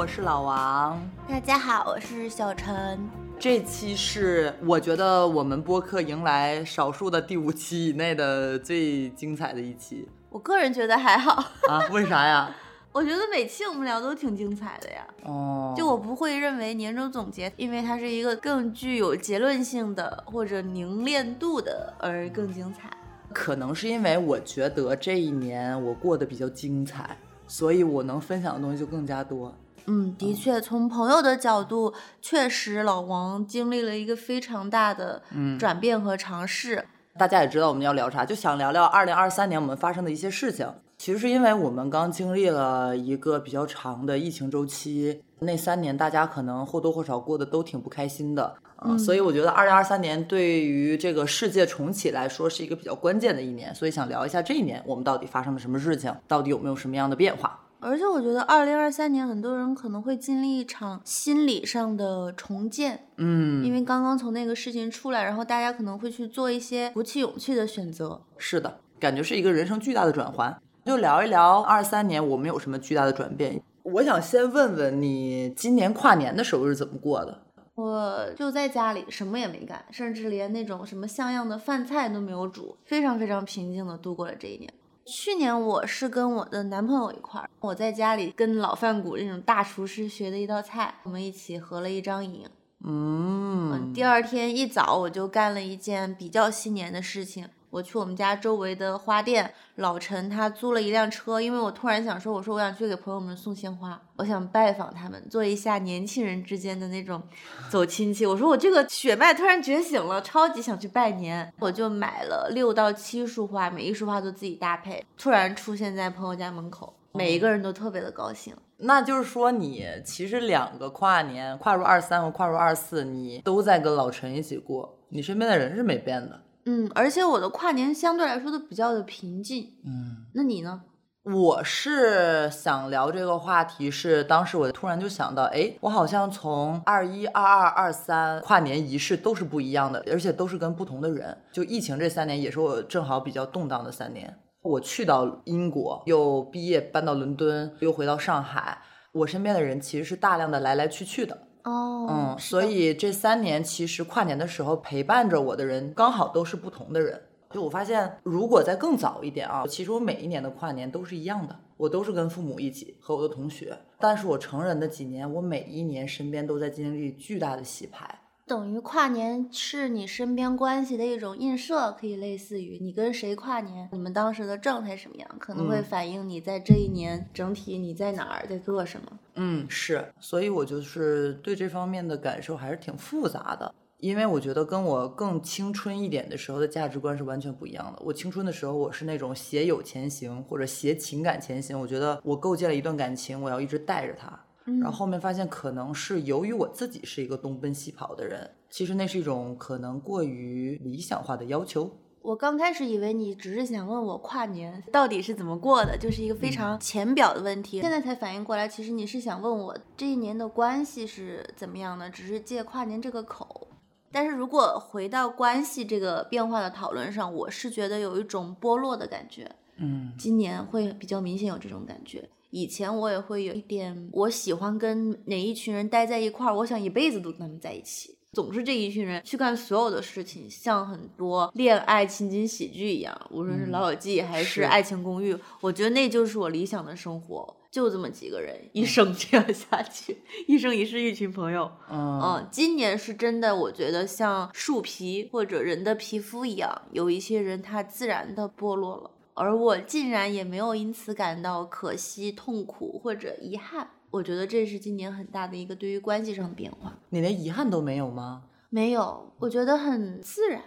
我是老王。大家好，我是小陈。这期是我觉得我们播客迎来少数的第五期以内的最精彩的一期。我个人觉得还好啊？为啥呀？我觉得每期我们聊都挺精彩的呀。哦，就我不会认为年终总结，因为它是一个更具有结论性的或者凝练度的而更精彩。可能是因为我觉得这一年我过得比较精彩，所以我能分享的东西就更加多。嗯，的确，从朋友的角度，确实老王经历了一个非常大的转变和尝试。大家也知道我们要聊啥，就想聊聊二零二三年我们发生的一些事情。其实是因为我们刚经历了一个比较长的疫情周期，那三年大家可能或多或少过得都挺不开心的，嗯，所以我觉得二零二三年对于这个世界重启来说是一个比较关键的一年，所以想聊一下这一年我们到底发生了什么事情，到底有没有什么样的变化。而且我觉得二零二三年很多人可能会经历一场心理上的重建，嗯，因为刚刚从那个事情出来，然后大家可能会去做一些鼓起勇气的选择。是的，感觉是一个人生巨大的转换。就聊一聊二三年我们有什么巨大的转变。我想先问问你，今年跨年的时候是怎么过的？我就在家里，什么也没干，甚至连那种什么像样的饭菜都没有煮，非常非常平静的度过了这一年。去年我是跟我的男朋友一块儿，我在家里跟老饭骨那种大厨师学的一道菜，我们一起合了一张影。嗯，第二天一早我就干了一件比较新年的事情。我去我们家周围的花店，老陈他租了一辆车，因为我突然想说，我说我想去给朋友们送鲜花，我想拜访他们，做一下年轻人之间的那种 走亲戚。我说我这个血脉突然觉醒了，超级想去拜年，我就买了六到七束花，每一束花都自己搭配，突然出现在朋友家门口，每一个人都特别的高兴。那就是说，你其实两个跨年，跨入二三和跨入二四，你都在跟老陈一起过，你身边的人是没变的。嗯，而且我的跨年相对来说都比较的平静。嗯，那你呢？我是想聊这个话题，是当时我突然就想到，哎，我好像从二一、二二、二三跨年仪式都是不一样的，而且都是跟不同的人。就疫情这三年，也是我正好比较动荡的三年。我去到英国，又毕业搬到伦敦，又回到上海，我身边的人其实是大量的来来去去的。哦，嗯，所以这三年其实跨年的时候陪伴着我的人刚好都是不同的人。就我发现，如果再更早一点啊，其实我每一年的跨年都是一样的，我都是跟父母一起和我的同学。但是我成人的几年，我每一年身边都在经历巨大的洗牌。等于跨年是你身边关系的一种映射，可以类似于你跟谁跨年，你们当时的状态什么样，可能会反映你在这一年整体你在哪儿，在做什么。嗯，是，所以我就是对这方面的感受还是挺复杂的，因为我觉得跟我更青春一点的时候的价值观是完全不一样的。我青春的时候，我是那种携友前行或者携情感前行，我觉得我构建了一段感情，我要一直带着它。然后后面发现，可能是由于我自己是一个东奔西跑的人，其实那是一种可能过于理想化的要求。我刚开始以为你只是想问我跨年到底是怎么过的，就是一个非常浅表的问题。现在才反应过来，其实你是想问我这一年的关系是怎么样的，只是借跨年这个口。但是如果回到关系这个变化的讨论上，我是觉得有一种剥落的感觉。嗯，今年会比较明显有这种感觉。以前我也会有一点，我喜欢跟哪一群人待在一块儿，我想一辈子都跟他们在一起，总是这一群人去干所有的事情，像很多恋爱情景喜剧一样，无论是《老友记》还是《爱情公寓》，我觉得那就是我理想的生活，就这么几个人，一生这样下去，一生一世一群朋友。嗯，今年是真的，我觉得像树皮或者人的皮肤一样，有一些人他自然的剥落了。而我竟然也没有因此感到可惜、痛苦或者遗憾，我觉得这是今年很大的一个对于关系上的变化。你连遗憾都没有吗？没有，我觉得很自然，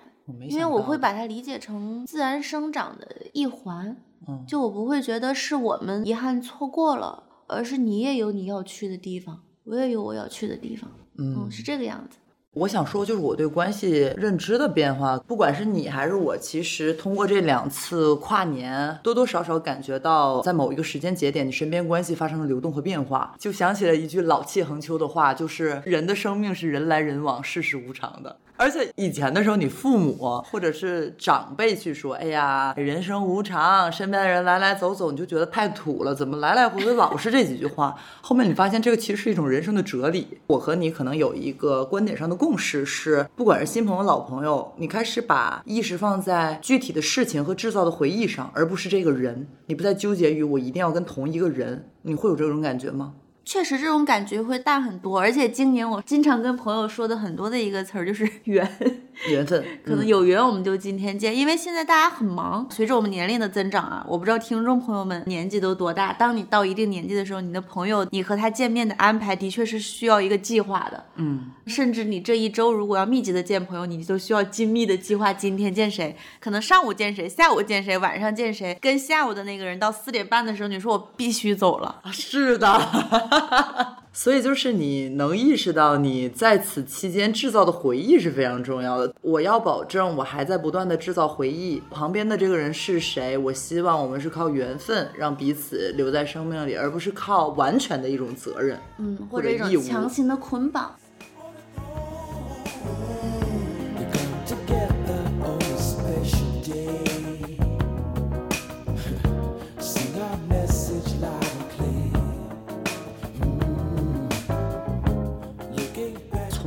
因为我会把它理解成自然生长的一环。嗯，就我不会觉得是我们遗憾错过了，而是你也有你要去的地方，我也有我要去的地方。嗯，是这个样子。我想说，就是我对关系认知的变化，不管是你还是我，其实通过这两次跨年，多多少少感觉到，在某一个时间节点，你身边关系发生了流动和变化。就想起了一句老气横秋的话，就是人的生命是人来人往，世事无常的。而且以前的时候，你父母或者是长辈去说：“哎呀，人生无常，身边的人来来走走，你就觉得太土了，怎么来来回回老是这几句话？”后面你发现这个其实是一种人生的哲理。我和你可能有一个观点上的共识是，不管是新朋友、老朋友，你开始把意识放在具体的事情和制造的回忆上，而不是这个人。你不再纠结于我一定要跟同一个人，你会有这种感觉吗？确实，这种感觉会大很多。而且今年我经常跟朋友说的很多的一个词儿就是 缘。缘分 可能有缘，我们就今天见。因为现在大家很忙，随着我们年龄的增长啊，我不知道听众朋友们年纪都多大。当你到一定年纪的时候，你的朋友，你和他见面的安排的确是需要一个计划的。嗯，甚至你这一周如果要密集的见朋友，你都需要精密的计划。今天见谁？可能上午见谁，下午见谁，晚上见谁？跟下午的那个人到四点半的时候，你说我必须走了。是的。所以就是你能意识到，你在此期间制造的回忆是非常重要的。我要保证，我还在不断的制造回忆。旁边的这个人是谁？我希望我们是靠缘分让彼此留在生命里，而不是靠完全的一种责任，嗯，或者一种强行的捆绑。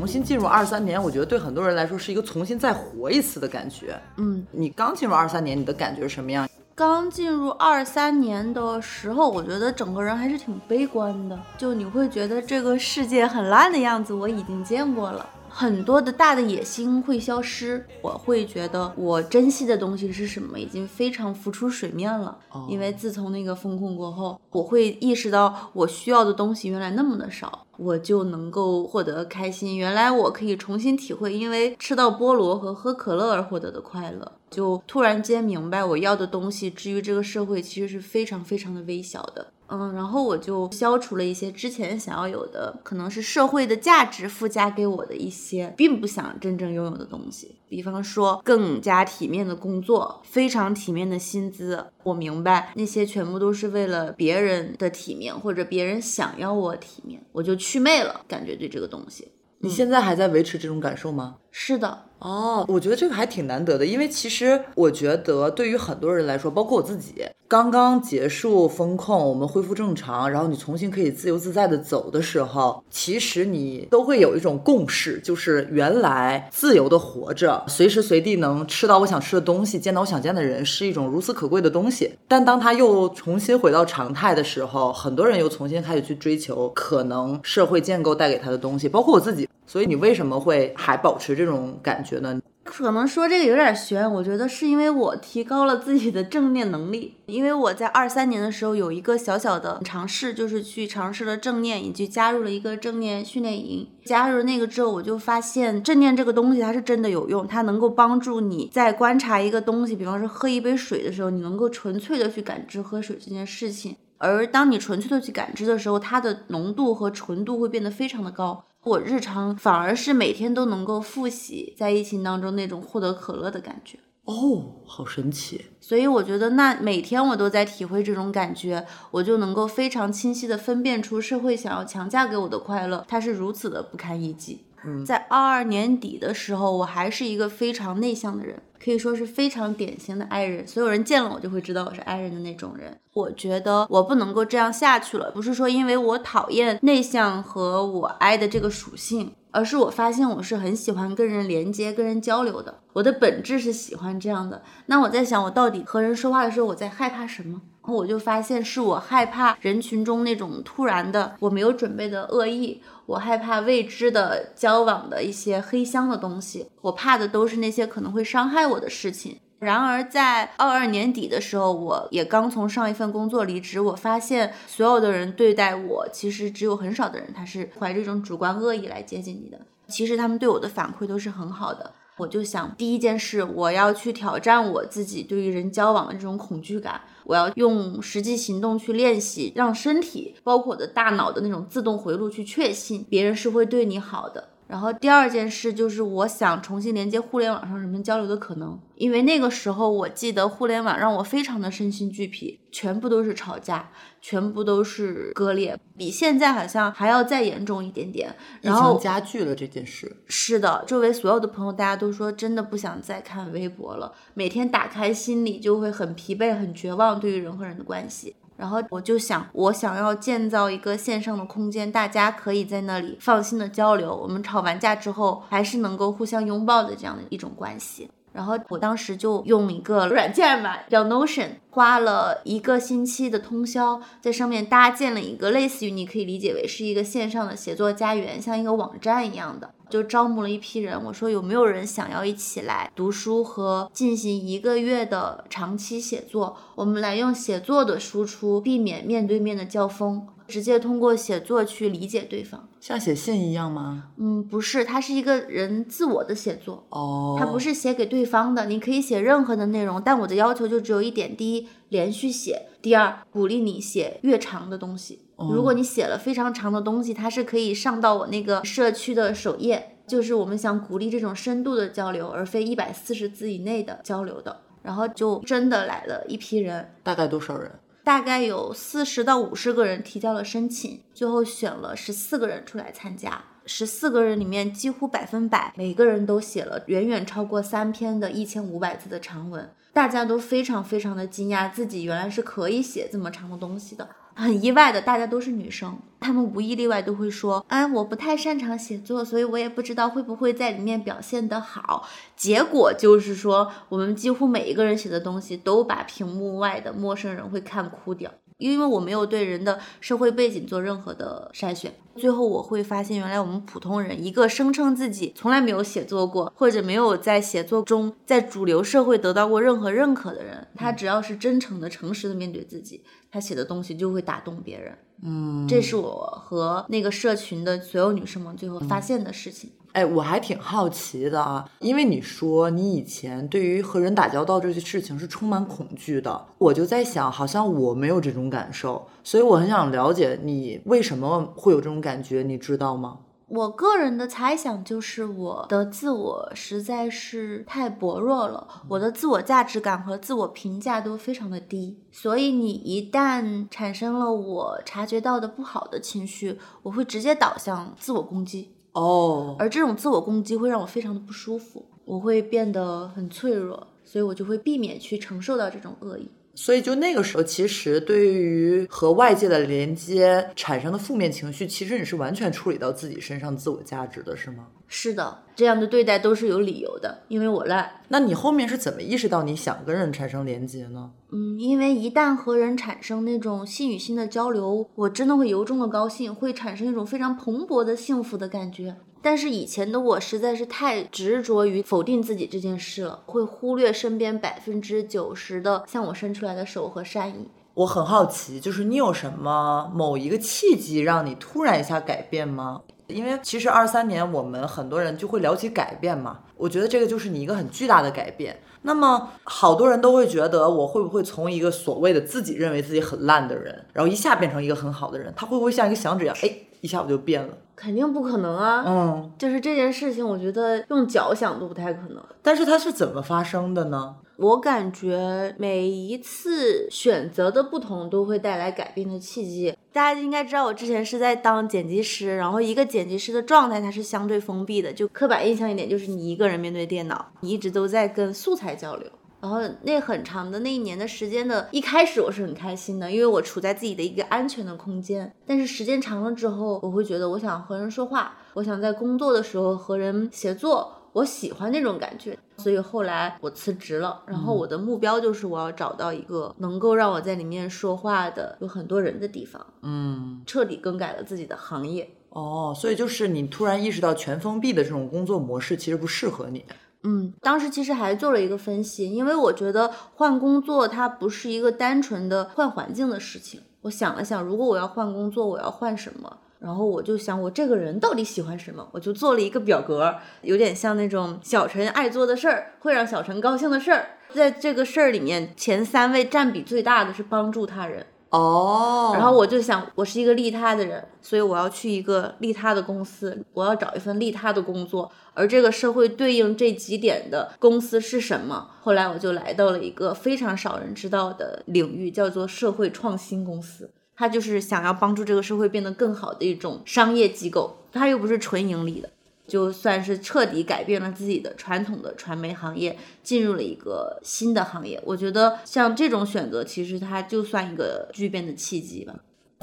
重新进入二三年，我觉得对很多人来说是一个重新再活一次的感觉。嗯，你刚进入二三年，你的感觉是什么样？刚进入二三年的时候，我觉得整个人还是挺悲观的，就你会觉得这个世界很烂的样子，我已经见过了。很多的大的野心会消失，我会觉得我珍惜的东西是什么，已经非常浮出水面了。因为自从那个风控过后，我会意识到我需要的东西原来那么的少，我就能够获得开心。原来我可以重新体会，因为吃到菠萝和喝可乐而获得的快乐，就突然间明白我要的东西，至于这个社会其实是非常非常的微小的。嗯，然后我就消除了一些之前想要有的，可能是社会的价值附加给我的一些并不想真正拥有的东西，比方说更加体面的工作，非常体面的薪资。我明白那些全部都是为了别人的体面，或者别人想要我体面，我就去魅了。感觉对这个东西，你现在还在维持这种感受吗？是的。哦，我觉得这个还挺难得的，因为其实我觉得对于很多人来说，包括我自己，刚刚结束风控，我们恢复正常，然后你重新可以自由自在的走的时候，其实你都会有一种共识，就是原来自由的活着，随时随地能吃到我想吃的东西，见到我想见的人，是一种如此可贵的东西。但当他又重新回到常态的时候，很多人又重新开始去追求可能社会建构带给他的东西，包括我自己。所以你为什么会还保持这种感觉呢？可能说这个有点悬，我觉得是因为我提高了自己的正念能力。因为我在二三年的时候有一个小小的尝试，就是去尝试了正念，以及加入了一个正念训练营。加入了那个之后，我就发现正念这个东西它是真的有用，它能够帮助你在观察一个东西，比方说喝一杯水的时候，你能够纯粹的去感知喝水这件事情。而当你纯粹的去感知的时候，它的浓度和纯度会变得非常的高。我日常反而是每天都能够复习在疫情当中那种获得可乐的感觉哦，好神奇！所以我觉得那每天我都在体会这种感觉，我就能够非常清晰的分辨出社会想要强加给我的快乐，它是如此的不堪一击。在二二年底的时候，我还是一个非常内向的人。可以说是非常典型的 I 人，所有人见了我就会知道我是 I 人的那种人。我觉得我不能够这样下去了，不是说因为我讨厌内向和我 I 的这个属性，而是我发现我是很喜欢跟人连接、跟人交流的。我的本质是喜欢这样的。那我在想，我到底和人说话的时候我在害怕什么？然后我就发现是我害怕人群中那种突然的我没有准备的恶意。我害怕未知的交往的一些黑箱的东西，我怕的都是那些可能会伤害我的事情。然而，在二二年底的时候，我也刚从上一份工作离职，我发现所有的人对待我，其实只有很少的人他是怀着一种主观恶意来接近你的。其实他们对我的反馈都是很好的。我就想，第一件事，我要去挑战我自己对于人交往的这种恐惧感。我要用实际行动去练习，让身体包括我的大脑的那种自动回路去确信别人是会对你好的。然后第二件事就是，我想重新连接互联网上人们交流的可能，因为那个时候我记得互联网让我非常的身心俱疲，全部都是吵架，全部都是割裂，比现在好像还要再严重一点点。然后加剧了这件事。是的，周围所有的朋友大家都说真的不想再看微博了，每天打开心里就会很疲惫、很绝望，对于人和人的关系。然后我就想，我想要建造一个线上的空间，大家可以在那里放心的交流。我们吵完架之后，还是能够互相拥抱的这样的一种关系。然后我当时就用一个软件吧，叫 Notion，花了一个星期的通宵，在上面搭建了一个类似于你可以理解为是一个线上的写作家园，像一个网站一样的。就招募了一批人，我说有没有人想要一起来读书和进行一个月的长期写作？我们来用写作的输出，避免面对面的交锋，直接通过写作去理解对方，像写信一样吗？嗯，不是，它是一个人自我的写作哦，它不是写给对方的，你可以写任何的内容，但我的要求就只有一点：第一，连续写；第二，鼓励你写越长的东西。如果你写了非常长的东西，它是可以上到我那个社区的首页。就是我们想鼓励这种深度的交流，而非一百四十字以内的交流的。然后就真的来了一批人，大概多少人？大概有四十到五十个人提交了申请，最后选了十四个人出来参加。十四个人里面，几乎百分百每个人都写了远远超过三篇的一千五百字的长文。大家都非常非常的惊讶，自己原来是可以写这么长的东西的。很意外的，大家都是女生，她们无一例外都会说：“啊，我不太擅长写作，所以我也不知道会不会在里面表现得好。”结果就是说，我们几乎每一个人写的东西都把屏幕外的陌生人会看哭掉。因为我没有对人的社会背景做任何的筛选，最后我会发现，原来我们普通人，一个声称自己从来没有写作过，或者没有在写作中在主流社会得到过任何认可的人，他只要是真诚的、诚实的面对自己，他写的东西就会打动别人。嗯，这是我和那个社群的所有女生们最后发现的事情。哎，我还挺好奇的啊，因为你说你以前对于和人打交道这些事情是充满恐惧的，我就在想，好像我没有这种感受，所以我很想了解你为什么会有这种感觉，你知道吗？我个人的猜想就是我的自我实在是太薄弱了，我的自我价值感和自我评价都非常的低，所以你一旦产生了我察觉到的不好的情绪，我会直接导向自我攻击。哦，而这种自我攻击会让我非常的不舒服，我会变得很脆弱，所以我就会避免去承受到这种恶意。所以就那个时候，其实对于和外界的连接产生的负面情绪，其实你是完全处理到自己身上自我价值的，是吗？是的，这样的对待都是有理由的，因为我烂。那你后面是怎么意识到你想跟人产生连接呢？嗯，因为一旦和人产生那种心与心的交流，我真的会由衷的高兴，会产生一种非常蓬勃的幸福的感觉。但是以前的我实在是太执着于否定自己这件事了，会忽略身边百分之九十的向我伸出来的手和善意。我很好奇，就是你有什么某一个契机让你突然一下改变吗？因为其实二三年我们很多人就会聊起改变嘛，我觉得这个就是你一个很巨大的改变。那么好多人都会觉得我会不会从一个所谓的自己认为自己很烂的人，然后一下变成一个很好的人？他会不会像一个响指一样，哎，一下我就变了？肯定不可能啊！嗯，就是这件事情，我觉得用脚想都不太可能。但是它是怎么发生的呢？我感觉每一次选择的不同，都会带来改变的契机。大家应该知道，我之前是在当剪辑师，然后一个剪辑师的状态，它是相对封闭的。就刻板印象一点，就是你一个人面对电脑，你一直都在跟素材交流。然后那很长的那一年的时间的一开始，我是很开心的，因为我处在自己的一个安全的空间。但是时间长了之后，我会觉得我想和人说话，我想在工作的时候和人协作，我喜欢那种感觉。所以后来我辞职了，然后我的目标就是我要找到一个能够让我在里面说话的有很多人的地方。嗯，彻底更改了自己的行业。哦，所以就是你突然意识到全封闭的这种工作模式其实不适合你。嗯，当时其实还做了一个分析，因为我觉得换工作它不是一个单纯的换环境的事情。我想了想，如果我要换工作，我要换什么？然后我就想，我这个人到底喜欢什么？我就做了一个表格，有点像那种小陈爱做的事儿，会让小陈高兴的事儿。在这个事儿里面，前三位占比最大的是帮助他人。哦，然后我就想，我是一个利他的人，所以我要去一个利他的公司，我要找一份利他的工作。而这个社会对应这几点的公司是什么？后来我就来到了一个非常少人知道的领域，叫做社会创新公司。它就是想要帮助这个社会变得更好的一种商业机构，它又不是纯盈利的。就算是彻底改变了自己的传统的传媒行业，进入了一个新的行业。我觉得像这种选择，其实它就算一个巨变的契机吧。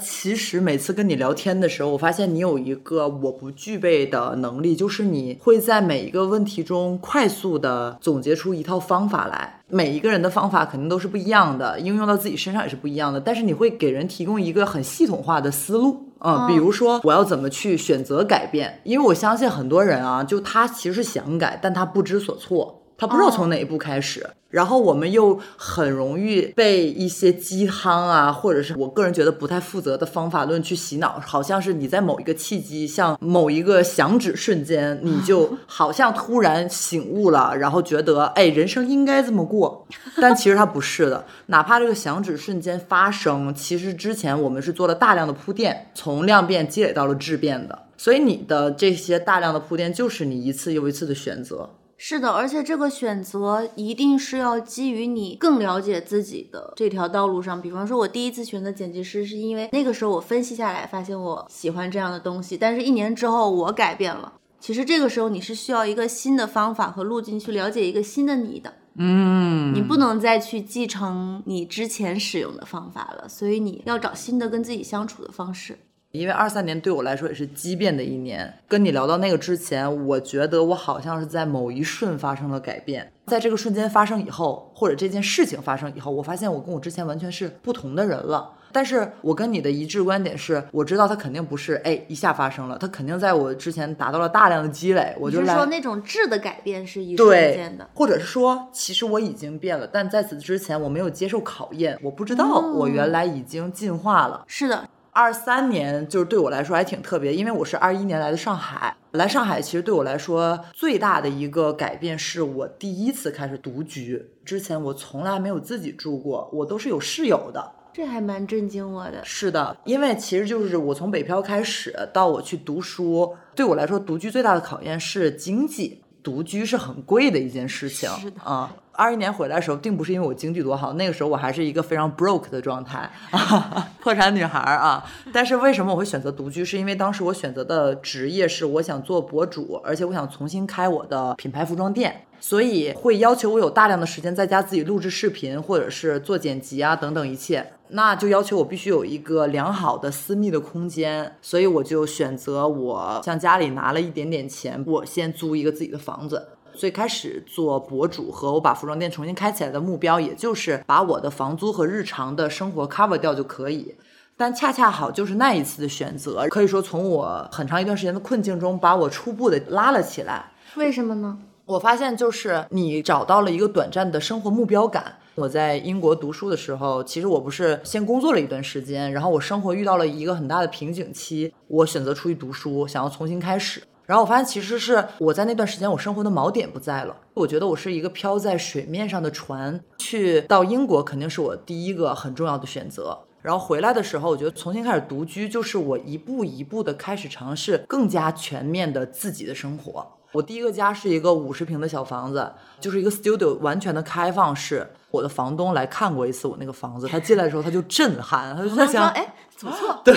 其实每次跟你聊天的时候，我发现你有一个我不具备的能力，就是你会在每一个问题中快速的总结出一套方法来。每一个人的方法肯定都是不一样的，应用到自己身上也是不一样的。但是你会给人提供一个很系统化的思路，嗯，比如说我要怎么去选择改变，因为我相信很多人啊，就他其实想改，但他不知所措。他不知道从哪一步开始，然后我们又很容易被一些鸡汤啊，或者是我个人觉得不太负责的方法论去洗脑，好像是你在某一个契机，像某一个响指瞬间，你就好像突然醒悟了，然后觉得哎，人生应该这么过。但其实它不是的，哪怕这个响指瞬间发生，其实之前我们是做了大量的铺垫，从量变积累到了质变的。所以你的这些大量的铺垫，就是你一次又一次的选择。是的，而且这个选择一定是要基于你更了解自己的这条道路上。比方说，我第一次选择剪辑师，是因为那个时候我分析下来发现我喜欢这样的东西。但是，一年之后我改变了。其实这个时候你是需要一个新的方法和路径去了解一个新的你的。嗯，你不能再去继承你之前使用的方法了，所以你要找新的跟自己相处的方式。因为二三年对我来说也是畸变的一年。跟你聊到那个之前，我觉得我好像是在某一瞬发生了改变。在这个瞬间发生以后，或者这件事情发生以后，我发现我跟我之前完全是不同的人了。但是我跟你的一致观点是，我知道它肯定不是哎一下发生了，它肯定在我之前达到了大量的积累。我就是说那种质的改变是一瞬间的，或者是说其实我已经变了，但在此之前我没有接受考验，我不知道我原来已经进化了。是的。二三年就是对我来说还挺特别，因为我是二一年来的上海。来上海其实对我来说最大的一个改变是我第一次开始独居。之前我从来没有自己住过，我都是有室友的。这还蛮震惊我的。是的，因为其实就是我从北漂开始到我去读书，对我来说独居最大的考验是经济。独居是很贵的一件事情。是的啊。二一年回来的时候，并不是因为我经济多好，那个时候我还是一个非常 broke 的状态，破产女孩啊。但是为什么我会选择独居？是因为当时我选择的职业是我想做博主，而且我想重新开我的品牌服装店，所以会要求我有大量的时间在家自己录制视频，或者是做剪辑啊等等一切，那就要求我必须有一个良好的私密的空间，所以我就选择我向家里拿了一点点钱，我先租一个自己的房子。最开始做博主和我把服装店重新开起来的目标，也就是把我的房租和日常的生活 cover 掉就可以。但恰恰好就是那一次的选择，可以说从我很长一段时间的困境中把我初步的拉了起来。为什么呢？我发现就是你找到了一个短暂的生活目标感。我在英国读书的时候，其实我不是先工作了一段时间，然后我生活遇到了一个很大的瓶颈期，我选择出去读书，想要重新开始。然后我发现，其实是我在那段时间，我生活的锚点不在了。我觉得我是一个漂在水面上的船，去到英国肯定是我第一个很重要的选择。然后回来的时候，我觉得重新开始独居，就是我一步一步的开始尝试更加全面的自己的生活。我第一个家是一个五十平的小房子，就是一个 studio，完全的开放式。我的房东来看过一次我那个房子，他进来的时候他就震撼，他就在想，哎，怎么错？对，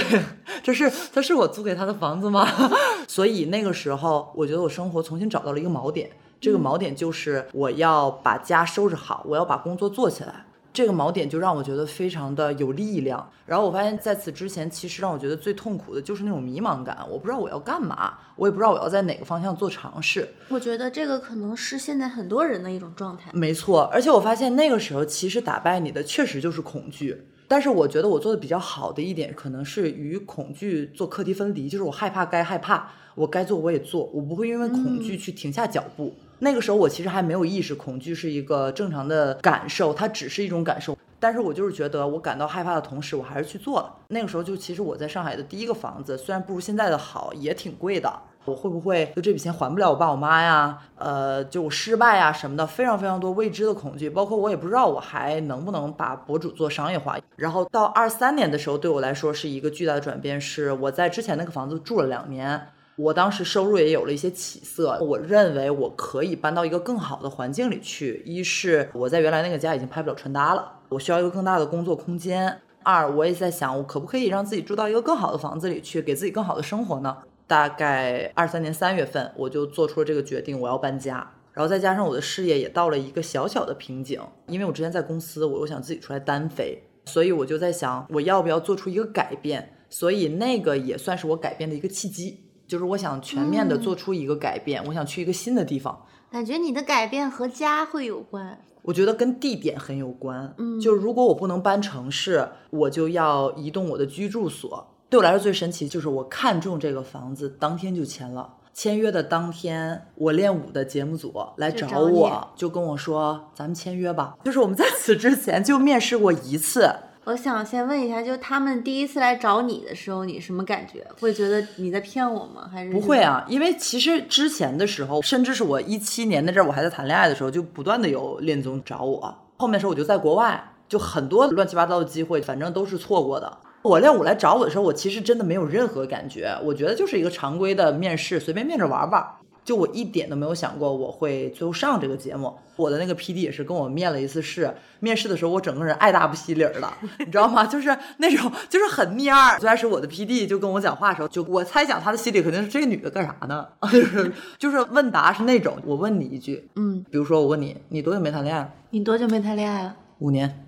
这是这是我租给他的房子吗？所以那个时候，我觉得我生活重新找到了一个锚点，这个锚点就是我要把家收拾好，我要把工作做起来。这个锚点就让我觉得非常的有力量。然后我发现，在此之前，其实让我觉得最痛苦的就是那种迷茫感。我不知道我要干嘛，我也不知道我要在哪个方向做尝试。我觉得这个可能是现在很多人的一种状态。没错，而且我发现那个时候，其实打败你的确实就是恐惧。但是我觉得我做的比较好的一点，可能是与恐惧做课题分离，就是我害怕该害怕，我该做我也做，我不会因为恐惧去停下脚步。那个时候我其实还没有意识，恐惧是一个正常的感受，它只是一种感受。但是我就是觉得，我感到害怕的同时，我还是去做了。那个时候就其实我在上海的第一个房子，虽然不如现在的好，也挺贵的。我会不会就这笔钱还不了我爸我妈呀？呃，就失败呀什么的，非常非常多未知的恐惧，包括我也不知道我还能不能把博主做商业化。然后到二三年的时候，对我来说是一个巨大的转变，是我在之前那个房子住了两年，我当时收入也有了一些起色，我认为我可以搬到一个更好的环境里去。一是我在原来那个家已经拍不了穿搭了，我需要一个更大的工作空间。二，我也在想，我可不可以让自己住到一个更好的房子里去，给自己更好的生活呢？大概二三年三月份，我就做出了这个决定，我要搬家。然后再加上我的事业也到了一个小小的瓶颈，因为我之前在公司，我又想自己出来单飞，所以我就在想，我要不要做出一个改变？所以那个也算是我改变的一个契机，就是我想全面的做出一个改变，我想去一个新的地方。感觉你的改变和家会有关。我觉得跟地点很有关，嗯就如果我不能搬城市，我就要移动我的居住所。对我来说最神奇就是我看中这个房子，当天就签了。签约的当天，我练舞的节目组来找就找你我，就跟我说：“咱们签约吧。”就是我们在此之前就面试过一次，我想先问一下，就他们第一次来找你的时候，你什么感觉？会觉得你在骗我吗？还是不会？啊，因为其实之前的时候，甚至是我一七年那阵儿，我还在谈恋爱的时候，就不断的有恋综找我。后面的时候我就在国外，就很多乱七八糟的机会，反正都是错过的。我练舞来找我的时候，我其实真的没有任何感觉，我觉得就是一个常规的面试，随便面着玩玩。就我一点都没有想过我会最后上这个节目。我的那个 PD 也是跟我面了一次试，面试的时候我整个人爱答不惜理儿了，你知道吗？就是那种就是很蔫儿。最开始我的 PD 就跟我讲话的时候，就我猜想他的心里肯定是这个女的干啥呢？就是就是问答是那种，我问你一句，嗯，比如说我问你，你多久没谈恋爱了？你多久没谈恋爱了？五年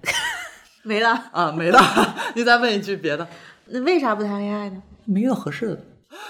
没了。啊，没了。你再问一句别的，那为啥不谈恋爱呢？没遇到合适的。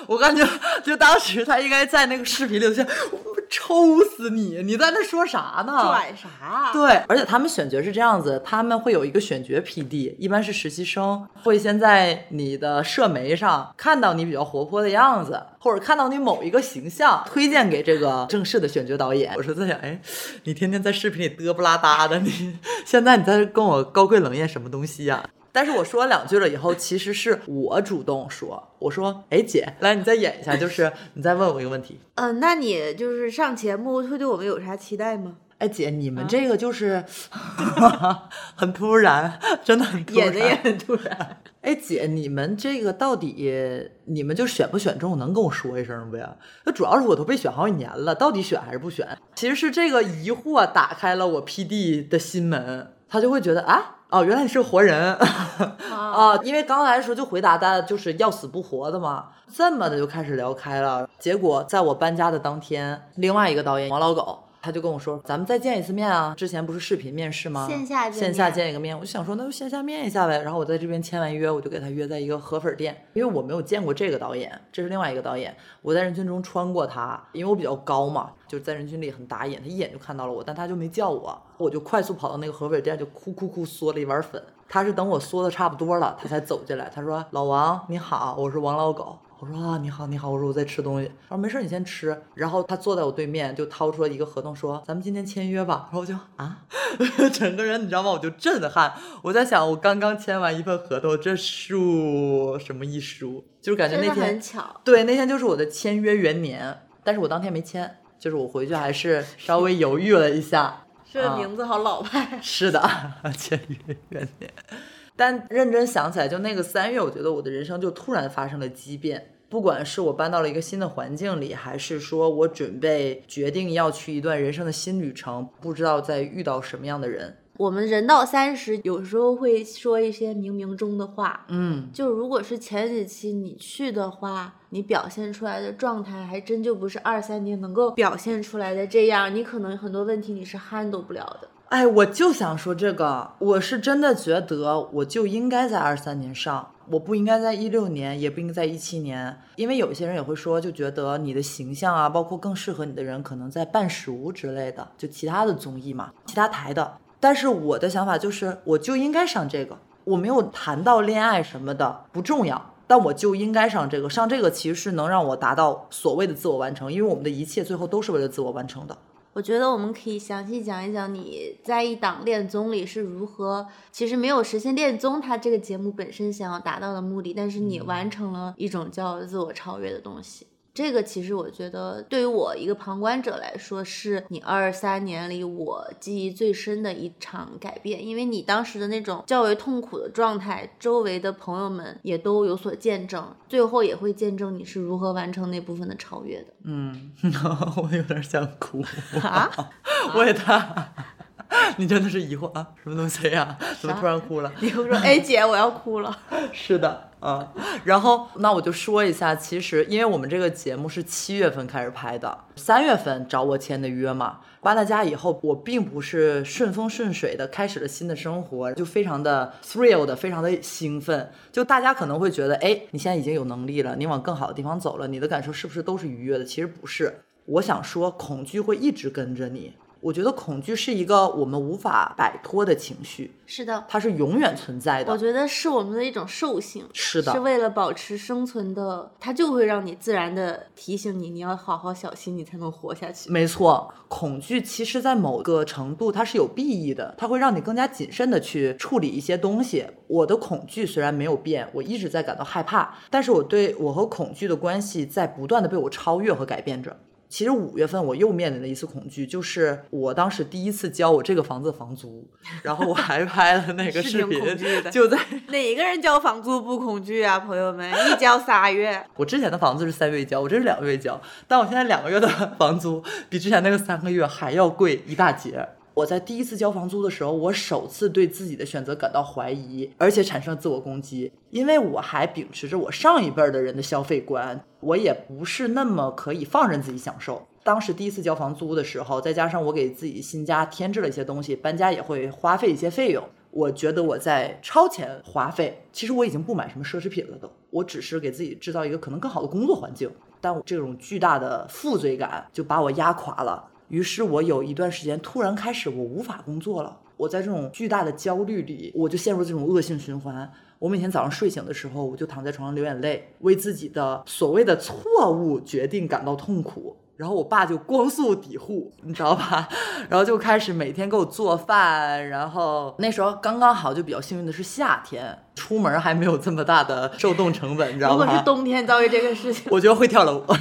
我感觉，就当时他应该在那个视频里，我抽死你！你在那说啥呢？拽啥？对，而且他们选角是这样子，他们会有一个选角 PD，一般是实习生，会先在你的社媒上看到你比较活泼的样子，或者看到你某一个形象，推荐给这个正式的选角导演。我是在想，哎，你天天在视频里嘚不拉搭的，你现在你在这跟我高贵冷艳什么东西呀、但是我说两句了以后，其实是我主动说，我说，哎姐，来你再演一下，就是 你再问我一个问题，嗯、那你就是上节目会对我们有啥期待吗？哎姐，你们这个就是、很突然，真的很突然。演的也很突然。哎姐，你们这个到底你们就选不选中，能跟我说一声不呀？那主要是我都被选好几年了，到底选还是不选？其实是这个疑惑打开了我 PD 的心门，他就会觉得啊。哦，原来你是个活人啊！因为刚来的时候就回答大家就是要死不活的嘛，这么的就开始聊开了。结果在我搬家的当天，另外一个导演王老狗他就跟我说：“咱们再见一次面啊！之前不是视频面试吗？线下见线下见一个面。”我就想说，那就线下面一下呗。然后我在这边签完约，我就给他约在一个河粉店，因为我没有见过这个导演，这是另外一个导演。我在人群中穿过他，因为我比较高嘛，就是在人群里很打眼，他一眼就看到了我，但他就没叫我，我就快速跑到那个河粉店，就哭哭哭嗦了一碗粉。他是等我嗦的差不多了，他才走进来。他说：“老王你好，我是王老狗。”我说啊，你好，你好。我说我在吃东西。他说没事，你先吃。然后他坐在我对面，就掏出了一个合同，说咱们今天签约吧。然后我就啊，整个人你知道吗？我就震撼。我在想，我刚刚签完一份合同，这书什么一书，就是感觉那天很巧。对，那天就是我的签约元年，但是我当天没签，就是我回去还是 稍微犹豫了一下。这啊名字好老派。是的，签约元年。但认真想起来，就那个三月，我觉得我的人生就突然发生了畸变。不管是我搬到了一个新的环境里，还是说我准备决定要去一段人生的新旅程，不知道在遇到什么样的人。我们人到三十，有时候会说一些冥冥中的话。嗯，就如果是前几期你去的话，你表现出来的状态还真就不是二三年能够表现出来的这样，你可能很多问题你是 handle 不了的。哎，我就想说这个，我是真的觉得我就应该在二三年上，我不应该在一六年，也不应该在一七年，因为有些人也会说，就觉得你的形象啊，包括更适合你的人，可能在半熟之类的，就其他的综艺嘛，其他台的。但是我的想法就是，我就应该上这个，我没有谈到恋爱什么的不重要，但我就应该上这个，上这个其实是能让我达到所谓的自我完成，因为我们的一切最后都是为了自我完成的。我觉得我们可以详细讲一讲你在一档恋综里是如何，其实没有实现恋综它这个节目本身想要达到的目的，但是你完成了一种叫自我超越的东西。这个其实我觉得，对于我一个旁观者来说，是你二三年里我记忆最深的一场改变，因为你当时的那种较为痛苦的状态，周围的朋友们也都有所见证，最后也会见证你是如何完成那部分的超越的。嗯，我有点想哭啊！我也他。你真的是疑惑啊？什么东西呀？怎么突然哭了？你会说，哎姐，我要哭了。是的，啊。然后那我就说一下，其实因为我们这个节目是七月份开始拍的，三月份找我签的约嘛。搬了家以后，我并不是顺风顺水的开始了新的生活，就非常的 thrill 的，非常的兴奋。就大家可能会觉得，哎，你现在已经有能力了，你往更好的地方走了，你的感受是不是都是愉悦的？其实不是。我想说，恐惧会一直跟着你。我觉得恐惧是一个我们无法摆脱的情绪，是的，它是永远存在的。我觉得是我们的一种兽性，是的，是为了保持生存的，它就会让你自然的提醒你，你要好好小心，你才能活下去。没错，恐惧其实在某个程度它是有裨益的，它会让你更加谨慎的去处理一些东西。我的恐惧虽然没有变，我一直在感到害怕，但是我对我和恐惧的关系在不断的被我超越和改变着。其实五月份我又面临了一次恐惧，就是我当时第一次交我这个房子房租，然后我还拍了那个视频，就在哪个人交房租不恐惧啊，朋友们，一交仨月。我之前的房子是三月一交，我这是两个月交，但我现在两个月的房租比之前那个三个月还要贵一大截。我在第一次交房租的时候，我首次对自己的选择感到怀疑，而且产生自我攻击，因为我还秉持着我上一辈儿的人的消费观，我也不是那么可以放任自己享受。当时第一次交房租的时候，再加上我给自己新家添置了一些东西，搬家也会花费一些费用，我觉得我在超前花费。其实我已经不买什么奢侈品了，都，我只是给自己制造一个可能更好的工作环境，但我这种巨大的负罪感就把我压垮了。于是我有一段时间突然开始，我无法工作了。我在这种巨大的焦虑里，我就陷入这种恶性循环。我每天早上睡醒的时候，我就躺在床上流眼泪，为自己的所谓的错误决定感到痛苦。然后我爸就光速抵护，你知道吧？然后就开始每天给我做饭。然后那时候刚刚好，就比较幸运的是夏天，出门还没有这么大的受冻成本，你知道吗？如果是冬天遭遇这个事情，我觉得会跳楼。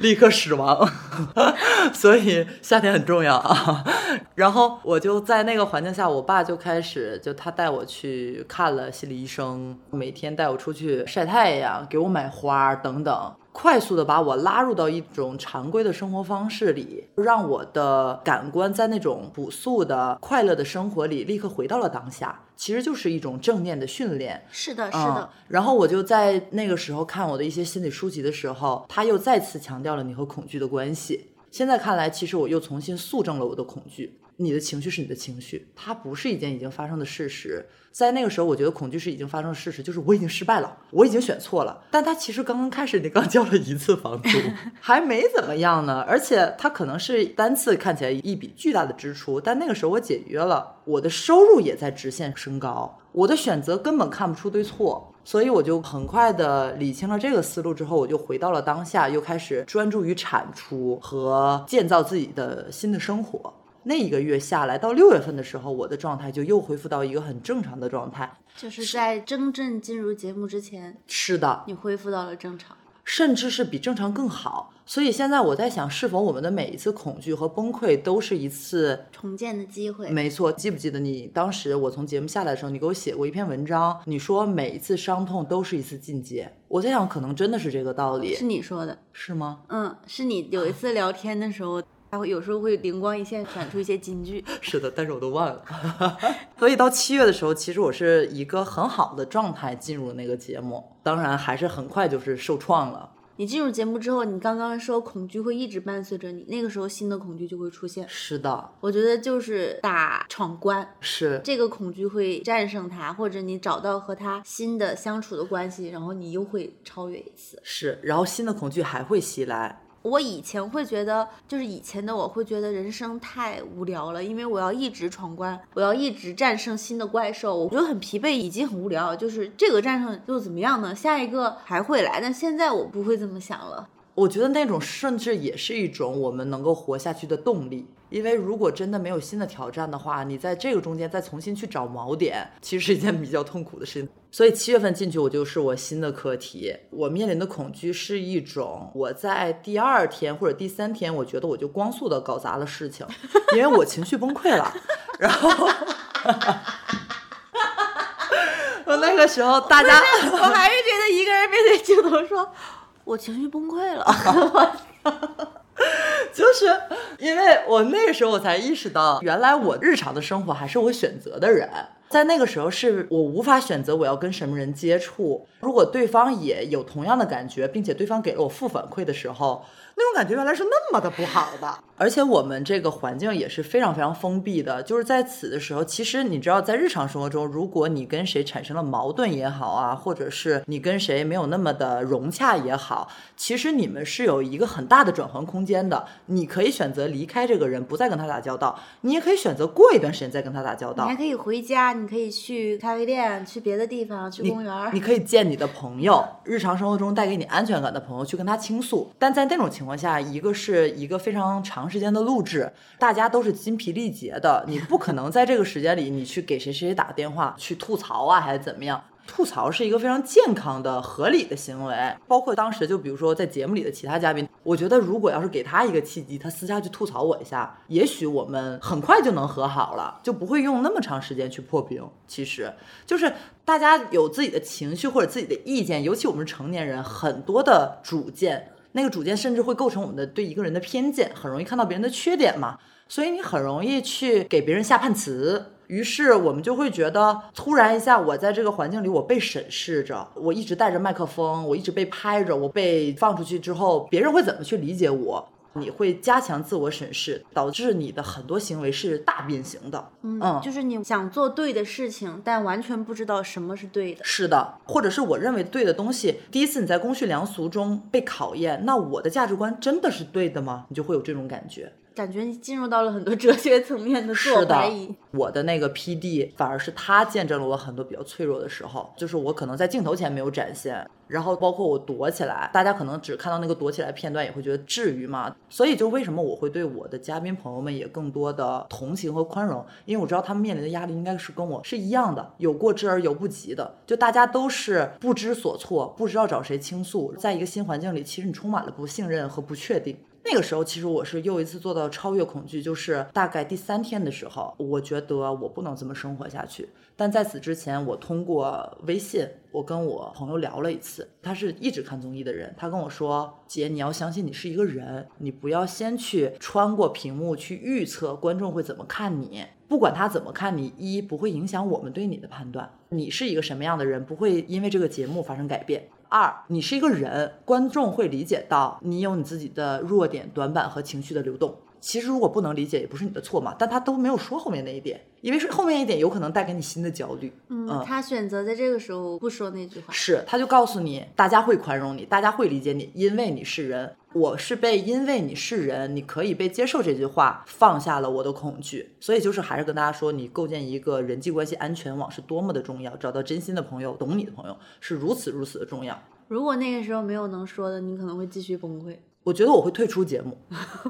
立刻死亡，所以夏天很重要啊。然后我就在那个环境下，我爸就开始就他带我去看了心理医生，每天带我出去晒太阳，给我买花等等。快速的把我拉入到一种常规的生活方式里，让我的感官在那种朴素的快乐的生活里立刻回到了当下，其实就是一种正念的训练。是的，是的。然后我就在那个时候看我的一些心理书籍的时候，他又再次强调了你和恐惧的关系。现在看来，其实我又重新肃正了我的恐惧。你的情绪是你的情绪，它不是一件已经发生的事实。在那个时候，我觉得恐惧是已经发生的事实，就是我已经失败了，我已经选错了。但他其实刚刚开始，你刚交了一次房租，还没怎么样呢。而且他可能是单次看起来一笔巨大的支出，但那个时候我解约了，我的收入也在直线升高，我的选择根本看不出对错，所以我就很快的理清了这个思路之后，我就回到了当下，又开始专注于产出和建造自己的新的生活。那一个月下来，到六月份的时候，我的状态就又恢复到一个很正常的状态。就是在真正进入节目之前，是的，你恢复到了正常，甚至是比正常更好。所以现在我在想，是否我们的每一次恐惧和崩溃都是一次重建的机会？没错，记不记得你当时我从节目下来的时候，你给我写过一篇文章，你说每一次伤痛都是一次进阶。我在想，可能真的是这个道理。是你说的，是吗？嗯，是你有一次聊天的时候。他会有时候会灵光一现，闪出一些金句。是的，但是我都忘了。所以到七月的时候，其实我是一个很好的状态进入那个节目，当然还是很快就是受创了。你进入节目之后，你刚刚说恐惧会一直伴随着你，那个时候新的恐惧就会出现。是的，我觉得就是打闯关，是这个恐惧会战胜它，或者你找到和它新的相处的关系，然后你又会超越一次。是，然后新的恐惧还会袭来。我以前会觉得，就是以前的我会觉得人生太无聊了，因为我要一直闯关，我要一直战胜新的怪兽，我觉得很疲惫，已经很无聊。就是这个战胜又怎么样呢？下一个还会来，但现在我不会这么想了。我觉得那种甚至也是一种我们能够活下去的动力。因为如果真的没有新的挑战的话，你在这个中间再重新去找锚点，其实是一件比较痛苦的事情。所以七月份进去，我就是我新的课题。我面临的恐惧是一种，我在第二天或者第三天，我觉得我就光速的搞砸了事情，因为我情绪崩溃了。然后，我那个时候大家，我还是觉得一个人面对镜头说，我情绪崩溃了。就是因为我那个时候我才意识到，原来我日常的生活还是我选择的人，在那个时候是我无法选择我要跟什么人接触。如果对方也有同样的感觉，并且对方给了我负反馈的时候。那种感觉原来是那么的不好的，而且我们这个环境也是非常非常封闭的。就是在此的时候，其实你知道，在日常生活中，如果你跟谁产生了矛盾也好啊，或者是你跟谁没有那么的融洽也好，其实你们是有一个很大的转换空间的。你可以选择离开这个人，不再跟他打交道；你也可以选择过一段时间再跟他打交道。你还可以回家，你可以去咖啡店，去别的地方，去公园。你可以见你的朋友，日常生活中带给你安全感的朋友，去跟他倾诉。但在那种情情况下，一个是一个非常长时间的录制，大家都是筋疲力竭的，你不可能在这个时间里，你去给谁谁谁打电话去吐槽啊，还是怎么样？吐槽是一个非常健康的、合理的行为。包括当时就比如说在节目里的其他嘉宾，我觉得如果要是给他一个契机，他私下去吐槽我一下，也许我们很快就能和好了，就不会用那么长时间去破冰。其实就是大家有自己的情绪或者自己的意见，尤其我们是成年人，很多的主见。那个主见甚至会构成我们的对一个人的偏见，很容易看到别人的缺点嘛，所以你很容易去给别人下判词。于是我们就会觉得，突然一下，我在这个环境里，我被审视着，我一直带着麦克风，我一直被拍着，我被放出去之后，别人会怎么去理解我？你会加强自我审视，导致你的很多行为是大变形的。嗯，就是你想做对的事情，但完全不知道什么是对的。是的，或者是我认为对的东西，第一次你在公序良俗中被考验，那我的价值观真的是对的吗？你就会有这种感觉。感觉你进入到了很多 哲学层面的自我怀疑。我的那个 P D 反而是他见证了我很多比较脆弱的时候，就是我可能在镜头前没有展现，然后包括我躲起来，大家可能只看到那个躲起来片段，也会觉得至于吗？所以就为什么我会对我的嘉宾朋友们也更多的同情和宽容，因为我知道他们面临的压力应该是跟我是一样的，有过之而有不及的，就大家都是不知所措，不知道找谁倾诉，在一个新环境里，其实你充满了不信任和不确定。那个时候，其实我是又一次做到超越恐惧，就是大概第三天的时候，我觉得我不能这么生活下去。但在此之前，我通过微信，我跟我朋友聊了一次，他是一直看综艺的人，他跟我说：“姐，你要相信你是一个人，你不要先去穿过屏幕去预测观众会怎么看你，不管他怎么看你，一不会影响我们对你的判断，你是一个什么样的人，不会因为这个节目发生改变。”二，你是一个人，观众会理解到你有你自己的弱点、短板和情绪的流动。其实如果不能理解，也不是你的错嘛。但他都没有说后面那一点，因为是后面一点有可能带给你新的焦虑。嗯，他选择在这个时候不说那句话，是他就告诉你，大家会宽容你，大家会理解你，因为你是人。我是被因为你是人，你可以被接受这句话放下了我的恐惧。所以就是还是跟大家说，你构建一个人际关系安全网是多么的重要，找到真心的朋友，懂你的朋友是如此如此的重要。如果那个时候没有能说的，你可能会继续崩溃。我觉得我会退出节目，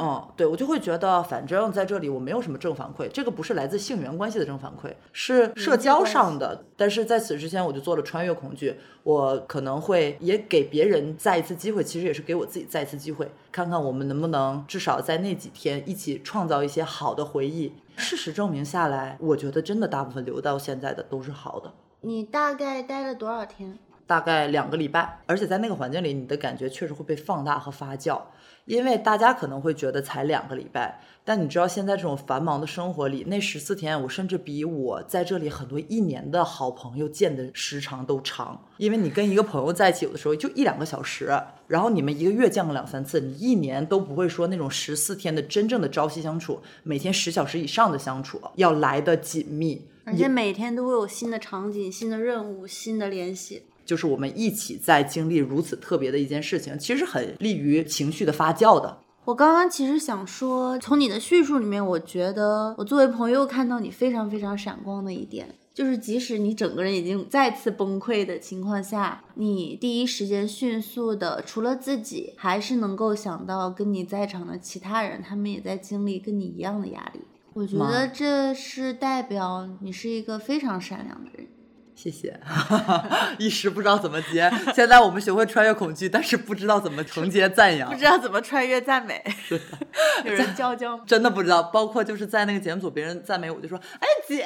嗯，对我就会觉得，反正在这里我没有什么正反馈，这个不是来自性缘关系的正反馈，是社交上的。但是在此之前，我就做了穿越恐惧，我可能会也给别人再一次机会，其实也是给我自己再一次机会，看看我们能不能至少在那几天一起创造一些好的回忆。事实证明下来，我觉得真的大部分留到现在的都是好的。你大概待了多少天？大概两个礼拜，而且在那个环境里，你的感觉确实会被放大和发酵。因为大家可能会觉得才两个礼拜，但你知道现在这种繁忙的生活里，那十四天我甚至比我在这里很多一年的好朋友见的时长都长。因为你跟一个朋友在一起，有的时候就一两个小时，然后你们一个月见个两三次，你一年都不会说那种十四天的真正的朝夕相处，每天十小时以上的相处要来的紧密，而且每天都会有新的场景、新的任务、新的联系。就是我们一起在经历如此特别的一件事情，其实很利于情绪的发酵的。我刚刚其实想说，从你的叙述里面，我觉得我作为朋友看到你非常非常闪光的一点，就是即使你整个人已经再次崩溃的情况下，你第一时间迅速的，除了自己，还是能够想到跟你在场的其他人，他们也在经历跟你一样的压力。我觉得这是代表你是一个非常善良的人。谢谢，一时不知道怎么接。现在我们学会穿越恐惧，但是不知道怎么承接赞扬，不知道怎么穿越赞美。有人教教吗，真的不知道。包括就是在那个节目组，别人赞美我就说：“哎姐。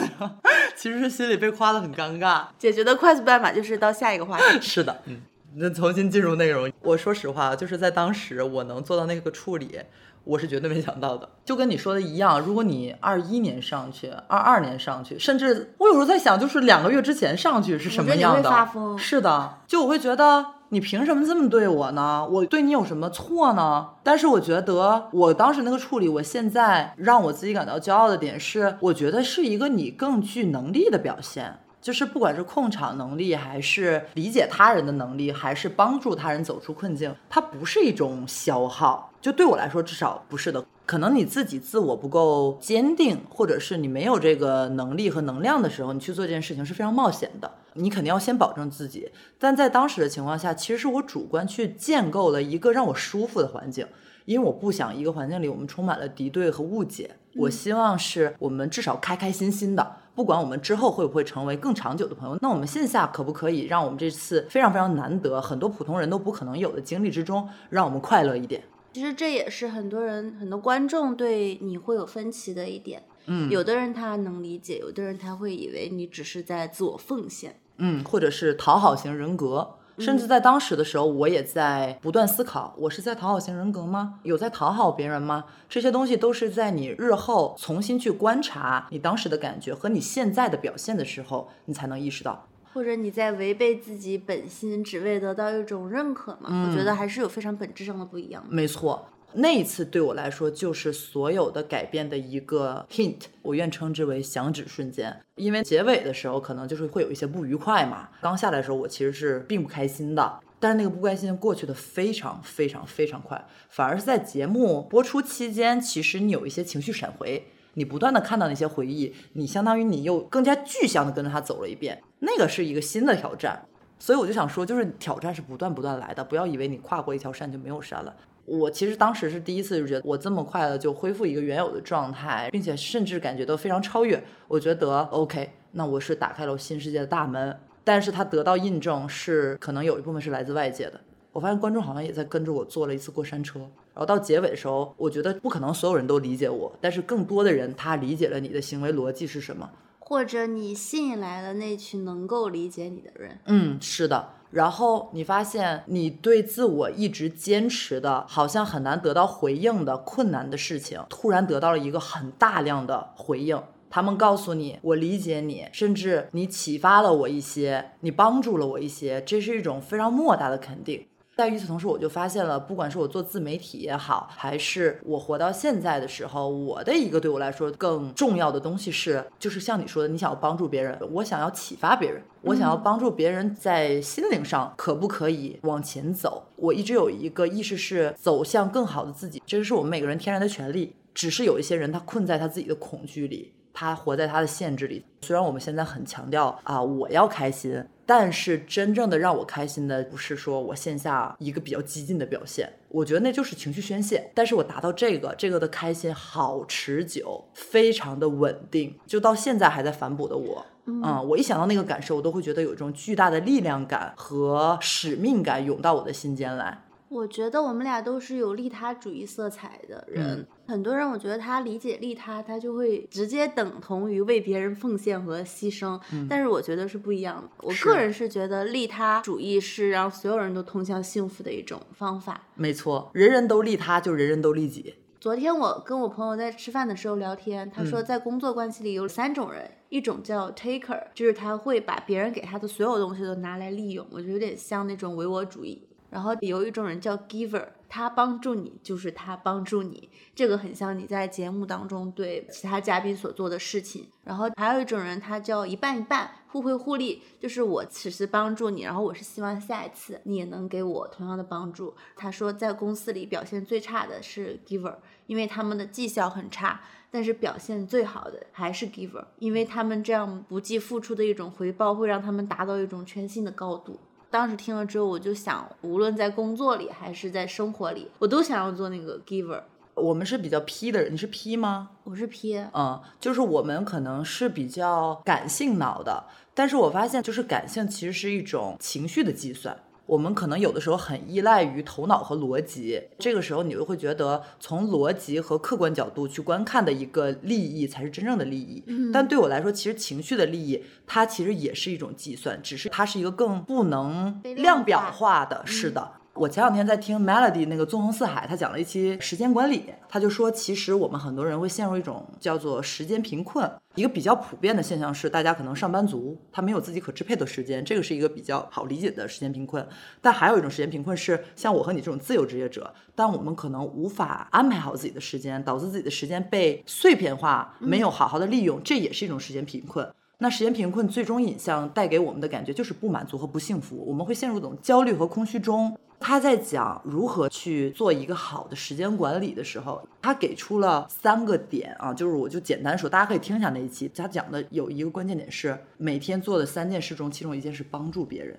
”其实是心里被夸的很尴尬。解决的快速办法就是到下一个话题。是的，嗯，那重新进入内容。我说实话，就是在当时我能做到那个处理。我是绝对没想到的，就跟你说的一样，如果你二一年上去，二二年上去，甚至我有时候在想，就是两个月之前上去是什么样的？是的，就我会觉得你凭什么这么对我呢？我对你有什么错呢？但是我觉得我当时那个处理，我现在让我自己感到骄傲的点是，我觉得是一个你更具能力的表现。就是不管是控场能力，还是理解他人的能力，还是帮助他人走出困境，它不是一种消耗。就对我来说，至少不是的。可能你自己自我不够坚定，或者是你没有这个能力和能量的时候，你去做这件事情是非常冒险的。你肯定要先保证自己。但在当时的情况下，其实是我主观去建构了一个让我舒服的环境，因为我不想一个环境里我们充满了敌对和误解。我希望是我们至少开开心心的。不管我们之后会不会成为更长久的朋友，那我们线下可不可以让我们这次非常非常难得、很多普通人都不可能有的经历之中，让我们快乐一点？其实这也是很多人、很多观众对你会有分歧的一点。嗯，有的人他能理解，有的人他会以为你只是在自我奉献。嗯，或者是讨好型人格。甚至在当时的时候，我也在不断思考：我是在讨好型人格吗？有在讨好别人吗？这些东西都是在你日后重新去观察你当时的感觉和你现在的表现的时候，你才能意识到。或者你在违背自己本心，只为得到一种认可吗？我觉得还是有非常本质上的不一样。没错。那一次对我来说，就是所有的改变的一个 hint，我愿称之为响指瞬间。因为结尾的时候，可能就是会有一些不愉快嘛。刚下来的时候，我其实是并不开心的，但是那个不开心过去的非常非常非常快，反而是在节目播出期间，其实你有一些情绪闪回，你不断的看到那些回忆，你相当于你又更加具象的跟着他走了一遍，那个是一个新的挑战。所以我就想说，就是挑战是不断不断来的，不要以为你跨过一条山就没有山了。我其实当时是第一次就觉得我这么快的就恢复一个原有的状态，并且甚至感觉到非常超越。我觉得 OK，那我是打开了新世界的大门。但是它得到印证是可能有一部分是来自外界的。我发现观众好像也在跟着我坐了一次过山车。然后到结尾的时候，我觉得不可能所有人都理解我，但是更多的人他理解了你的行为逻辑是什么，或者你吸引来了那群能够理解你的人。嗯，是的。然后你发现，你对自我一直坚持的，好像很难得到回应的困难的事情，突然得到了一个很大量的回应。他们告诉你，我理解你，甚至你启发了我一些，你帮助了我一些，这是一种非常莫大的肯定。在与此同时，我就发现了，不管是我做自媒体也好，还是我活到现在的时候，我的一个对我来说更重要的东西是，就是像你说的，你想要帮助别人，我想要启发别人，我想要帮助别人在心灵上可不可以往前走。我一直有一个意识是走向更好的自己，这是我们每个人天然的权利。只是有一些人他困在他自己的恐惧里，他活在他的限制里。虽然我们现在很强调啊，我要开心。但是真正的让我开心的，不是说我线下一个比较激进的表现，我觉得那就是情绪宣泄。但是我达到这个，这个的开心好持久，非常的稳定，就到现在还在反哺的我，嗯，我一想到那个感受，我都会觉得有一种巨大的力量感和使命感涌到我的心间来。我觉得我们俩都是有利他主义色彩的人。很多人，我觉得他理解利他，他就会直接等同于为别人奉献和牺牲。但是我觉得是不一样的。我个人是觉得利他主义是让所有人都通向幸福的一种方法。没错，人人都利他，就人人都利己。昨天我跟我朋友在吃饭的时候聊天，他说在工作关系里有三种人，一种叫 taker，就是他会把别人给他的所有东西都拿来利用，我觉得有点像那种唯我主义。然后有一种人叫 giver，他帮助你就是他帮助你，这个很像你在节目当中对其他嘉宾所做的事情。然后还有一种人，他叫一半一半，互惠互利，就是我此时帮助你，然后我是希望下一次你也能给我同样的帮助。他说，在公司里表现最差的是 giver，因为他们的绩效很差，但是表现最好的还是 giver，因为他们这样不计付出的一种回报，会让他们达到一种全新的高度。当时听了之后，我就想，无论在工作里还是在生活里，我都想要做那个 giver。我们是比较 P 的人，你是 P 吗？我是 P，嗯，就是我们可能是比较感性脑的，但是我发现，就是感性其实是一种情绪的计算。我们可能有的时候很依赖于头脑和逻辑，这个时候你就会觉得从逻辑和客观角度去观看的一个利益才是真正的利益。但对我来说，其实情绪的利益它其实也是一种计算，只是它是一个更不能量表化的。是的。我前两天在听 Melody 那个纵横四海，他讲了一期时间管理，他就说，其实我们很多人会陷入一种叫做时间贫困。一个比较普遍的现象是，大家可能上班族，他没有自己可支配的时间，这个是一个比较好理解的时间贫困。但还有一种时间贫困是，像我和你这种自由职业者，但我们可能无法安排好自己的时间，导致自己的时间被碎片化，没有好好的利用，这也是一种时间贫困。那时间贫困最终影像带给我们的感觉就是不满足和不幸福，我们会陷入一种焦虑和空虚中。他在讲如何去做一个好的时间管理的时候，他给出了三个点啊，就是我就简单说，大家可以听一下那一期。他讲的有一个关键点是，每天做的三件事中，其中一件事帮助别人。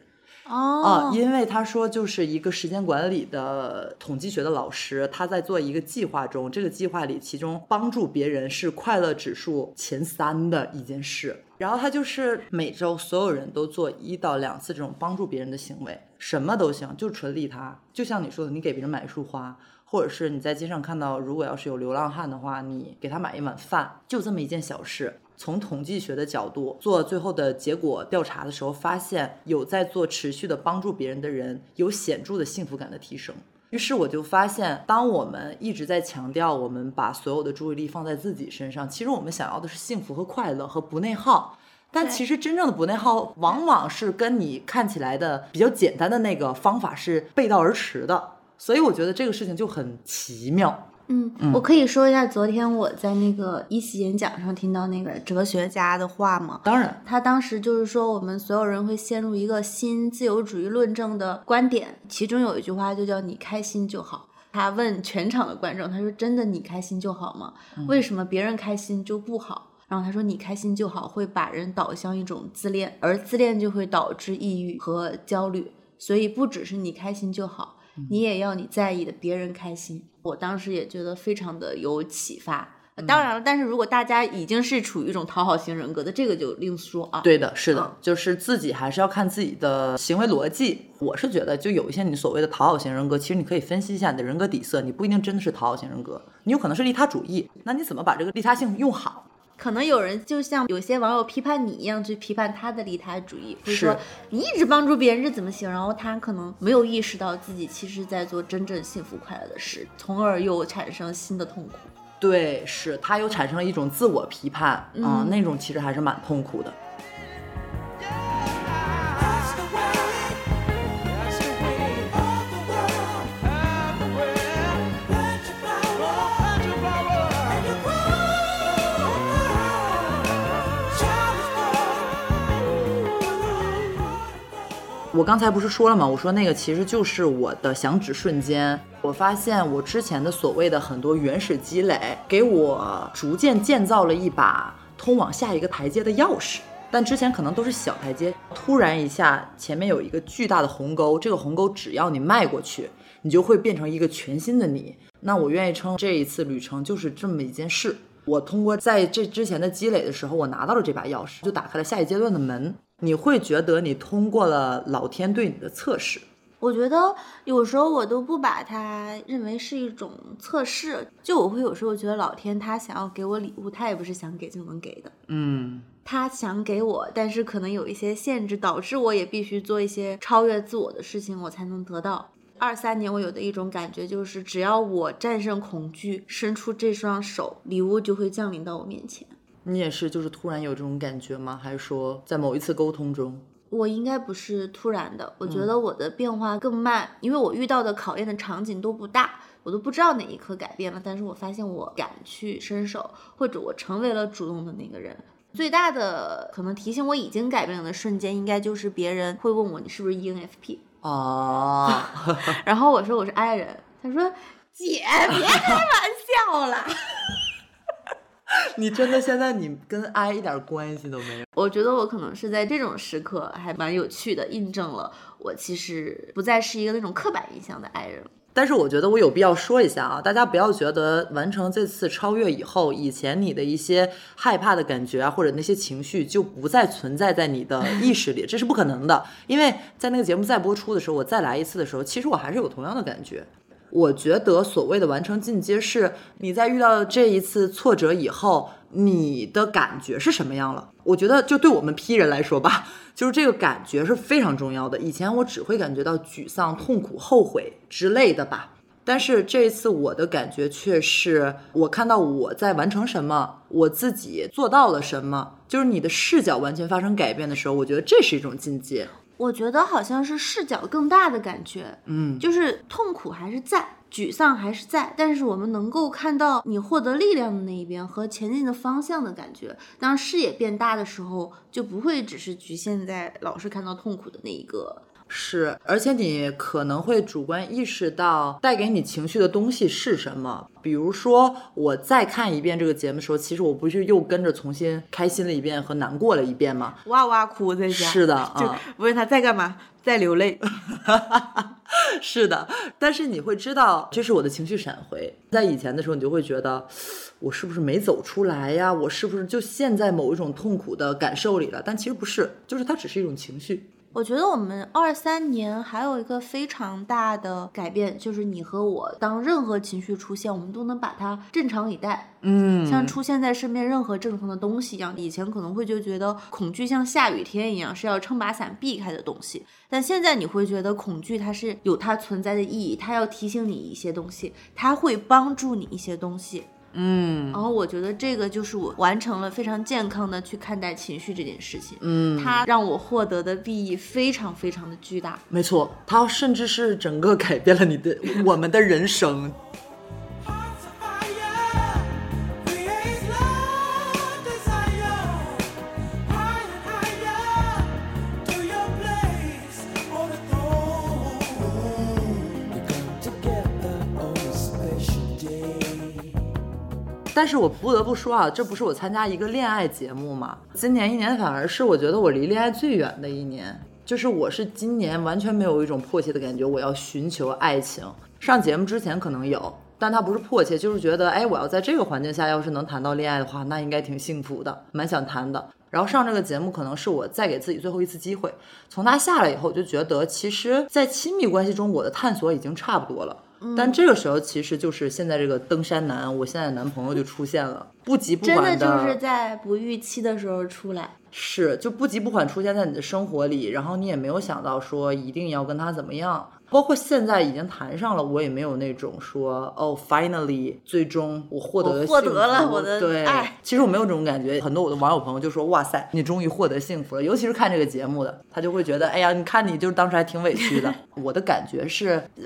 哦，啊，因为他说就是一个时间管理的统计学的老师，他在做一个计划中，这个计划里其中帮助别人是快乐指数前三的一件事。然后他就是每周所有人都做一到两次这种帮助别人的行为，什么都行，就纯利他。就像你说的，你给别人买一束花，或者是你在街上看到，如果要是有流浪汉的话，你给他买一碗饭，就这么一件小事。从统计学的角度做最后的结果调查的时候，发现有在做持续的帮助别人的人，有显著的幸福感的提升。于是我就发现，当我们一直在强调我们把所有的注意力放在自己身上，其实我们想要的是幸福和快乐和不内耗。但其实真正的不内耗，往往是跟你看起来的比较简单的那个方法是背道而驰的。所以我觉得这个事情就很奇妙。嗯，我可以说一下昨天我在那个一席演讲上听到那个哲学家的话吗？当然，他当时就是说我们所有人会陷入一个新自由主义论证的观点，其中有一句话就叫“你开心就好”。他问全场的观众，他说：“真的你开心就好吗？为什么别人开心就不好？”然后他说：“你开心就好，会把人导向一种自恋，而自恋就会导致抑郁和焦虑。所以不只是你开心就好，你也要你在意的别人开心。”我当时也觉得非常的有启发。当然了，但是如果大家已经是处于一种讨好型人格的，这个就另说啊。对的，是的，就是自己还是要看自己的行为逻辑。我是觉得，就有一些你所谓的讨好型人格，其实你可以分析一下你的人格底色，你不一定真的是讨好型人格，你有可能是利他主义。那你怎么把这个利他性用好？可能有人就像有些网友批判你一样去批判他的利他主义，或者说你一直帮助别人这怎么行？然后他可能没有意识到自己其实在做真正幸福快乐的事，从而又产生新的痛苦。对，是他又产生了一种自我批判啊，那种其实还是蛮痛苦的。我刚才不是说了吗？我说那个其实就是我的响指瞬间。我发现我之前的所谓的很多原始积累，给我逐渐建造了一把通往下一个台阶的钥匙。但之前可能都是小台阶，突然一下前面有一个巨大的鸿沟，这个鸿沟只要你迈过去，你就会变成一个全新的你。那我愿意称这一次旅程就是这么一件事。我通过在这之前的积累的时候，我拿到了这把钥匙，就打开了下一阶段的门。你会觉得你通过了老天对你的测试？我觉得有时候我都不把它认为是一种测试，就我会有时候觉得老天他想要给我礼物，他也不是想给就能给的。嗯，他想给我，但是可能有一些限制，导致我也必须做一些超越自我的事情，我才能得到。二三年我有的一种感觉就是，只要我战胜恐惧，伸出这双手，礼物就会降临到我面前。你也是，就是突然有这种感觉吗？还是说在某一次沟通中？我应该不是突然的，我觉嗯得我的变化更慢，因为我遇到的考验的场景都不大，我都不知道哪一刻改变了，但是我发现我敢去伸手，或者我成为了主动的那个人。最大的可能提醒我已经改变了的瞬间，应该就是别人会问我你是不是 E ENFP，哦，然后我说我是 I 人，他说姐别开玩笑了。你真的现在你跟 I 一点关系都没有。我觉得我可能是在这种时刻还蛮有趣的，印证了我其实不再是一个那种刻板印象的 I 人。但是我觉得我有必要说一下啊，大家不要觉得完成这次超越以后，以前你的一些害怕的感觉啊，或者那些情绪就不再存在在你的 意识里，这是不可能的。因为在那个节目再播出的时候，我再来一次的时候，其实我还是有同样的感觉。我觉得所谓的完成进阶，是你在遇到这一次挫折以后，你的感觉是什么样了？我觉得就对我们 P 人来说吧，就是这个感觉是非常重要的。以前我只会感觉到沮丧、痛苦、后悔之类的吧，但是这一次我的感觉却是，我看到我在完成什么，我自己做到了什么，就是你的视角完全发生改变的时候，我觉得这是一种进阶。我觉得好像是视角更大的感觉，嗯，就是痛苦还是在，沮丧还是在，但是我们能够看到你获得力量的那一边和前进的方向的感觉。当视野变大的时候，就不会只是局限在老是看到痛苦的那一个。是，而且你可能会主观意识到带给你情绪的东西是什么。比如说，我再看一遍这个节目的时候，其实我不是又跟着重新开心了一遍和难过了一遍吗？哇哇哭在家，是的，就啊、问他在干嘛，在流泪。是的，但是你会知道这是我的情绪闪回。在以前的时候，你就会觉得我是不是没走出来呀？我是不是就陷在某一种痛苦的感受里了？但其实不是，就是它只是一种情绪。我觉得我们二三年还有一个非常大的改变，就是你和我，当任何情绪出现，我们都能把它正常以待，嗯像出现在身边任何正常的东西一样。以前可能会就觉得恐惧像下雨天一样，是要撑把伞避开的东西，但现在你会觉得恐惧它是有它存在的意义，它要提醒你一些东西，它会帮助你一些东西。嗯然后我觉得这个就是我完成了非常健康的去看待情绪这件事情。嗯，它让我获得的裨益非常非常的巨大。没错，它甚至是整个改变了你的我们的人生。但是我不得不说啊，这不是我参加一个恋爱节目嘛？今年一年反而是我觉得我离恋爱最远的一年，就是我是今年完全没有一种迫切的感觉，我要寻求爱情。上节目之前可能有，但它不是迫切，就是觉得，哎，我要在这个环境下，要是能谈到恋爱的话，那应该挺幸福的，蛮想谈的。然后上这个节目可能是我再给自己最后一次机会。从它下来以后，我就觉得其实，在亲密关系中，我的探索已经差不多了。但这个时候，其实就是现在这个登山男，我现在的男朋友就出现了，不急不缓的真的就是在不预期的时候出来。是就不急不缓出现在你的生活里，然后你也没有想到说一定要跟他怎么样。包括现在已经谈上了，我也没有那种说哦，finally，最终我获得了我获幸得了福我的对。其实我没有这种感觉，很多我的网友朋友就说哇塞，你终于获得幸福了。尤其是看这个节目的，他就会觉得哎呀，你看你就是当时还挺委屈的。我的感觉是，呃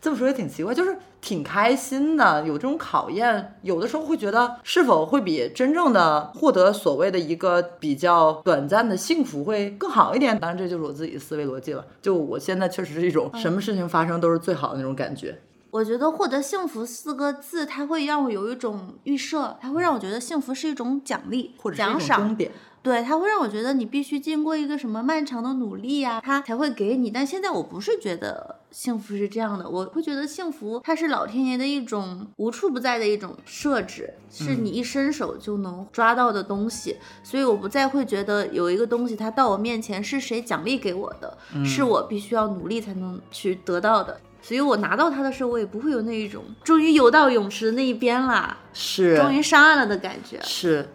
这么说也挺奇怪，就是挺开心的。有这种考验，有的时候会觉得是否会比真正的获得所谓的一个比较短暂的幸福会更好一点。当然，这就是我自己的思维逻辑了。就我现在确实是一种什么事情发生都是最好的那种感觉。我觉得获得幸福四个字，它会让我有一种预设，它会让我觉得幸福是一种奖励或者奖赏对，它会让我觉得你必须经过一个什么漫长的努力呀、它才会给你。但现在我不是觉得幸福是这样的，我会觉得幸福它是老天爷的一种无处不在的一种设置，是你一伸手就能抓到的东西。所以我不再会觉得有一个东西它到我面前是谁奖励给我的，是我必须要努力才能去得到的。所以我拿到它的时候，我也不会有那一种终于游到泳池的那一边啦，是终于上岸了的感觉。是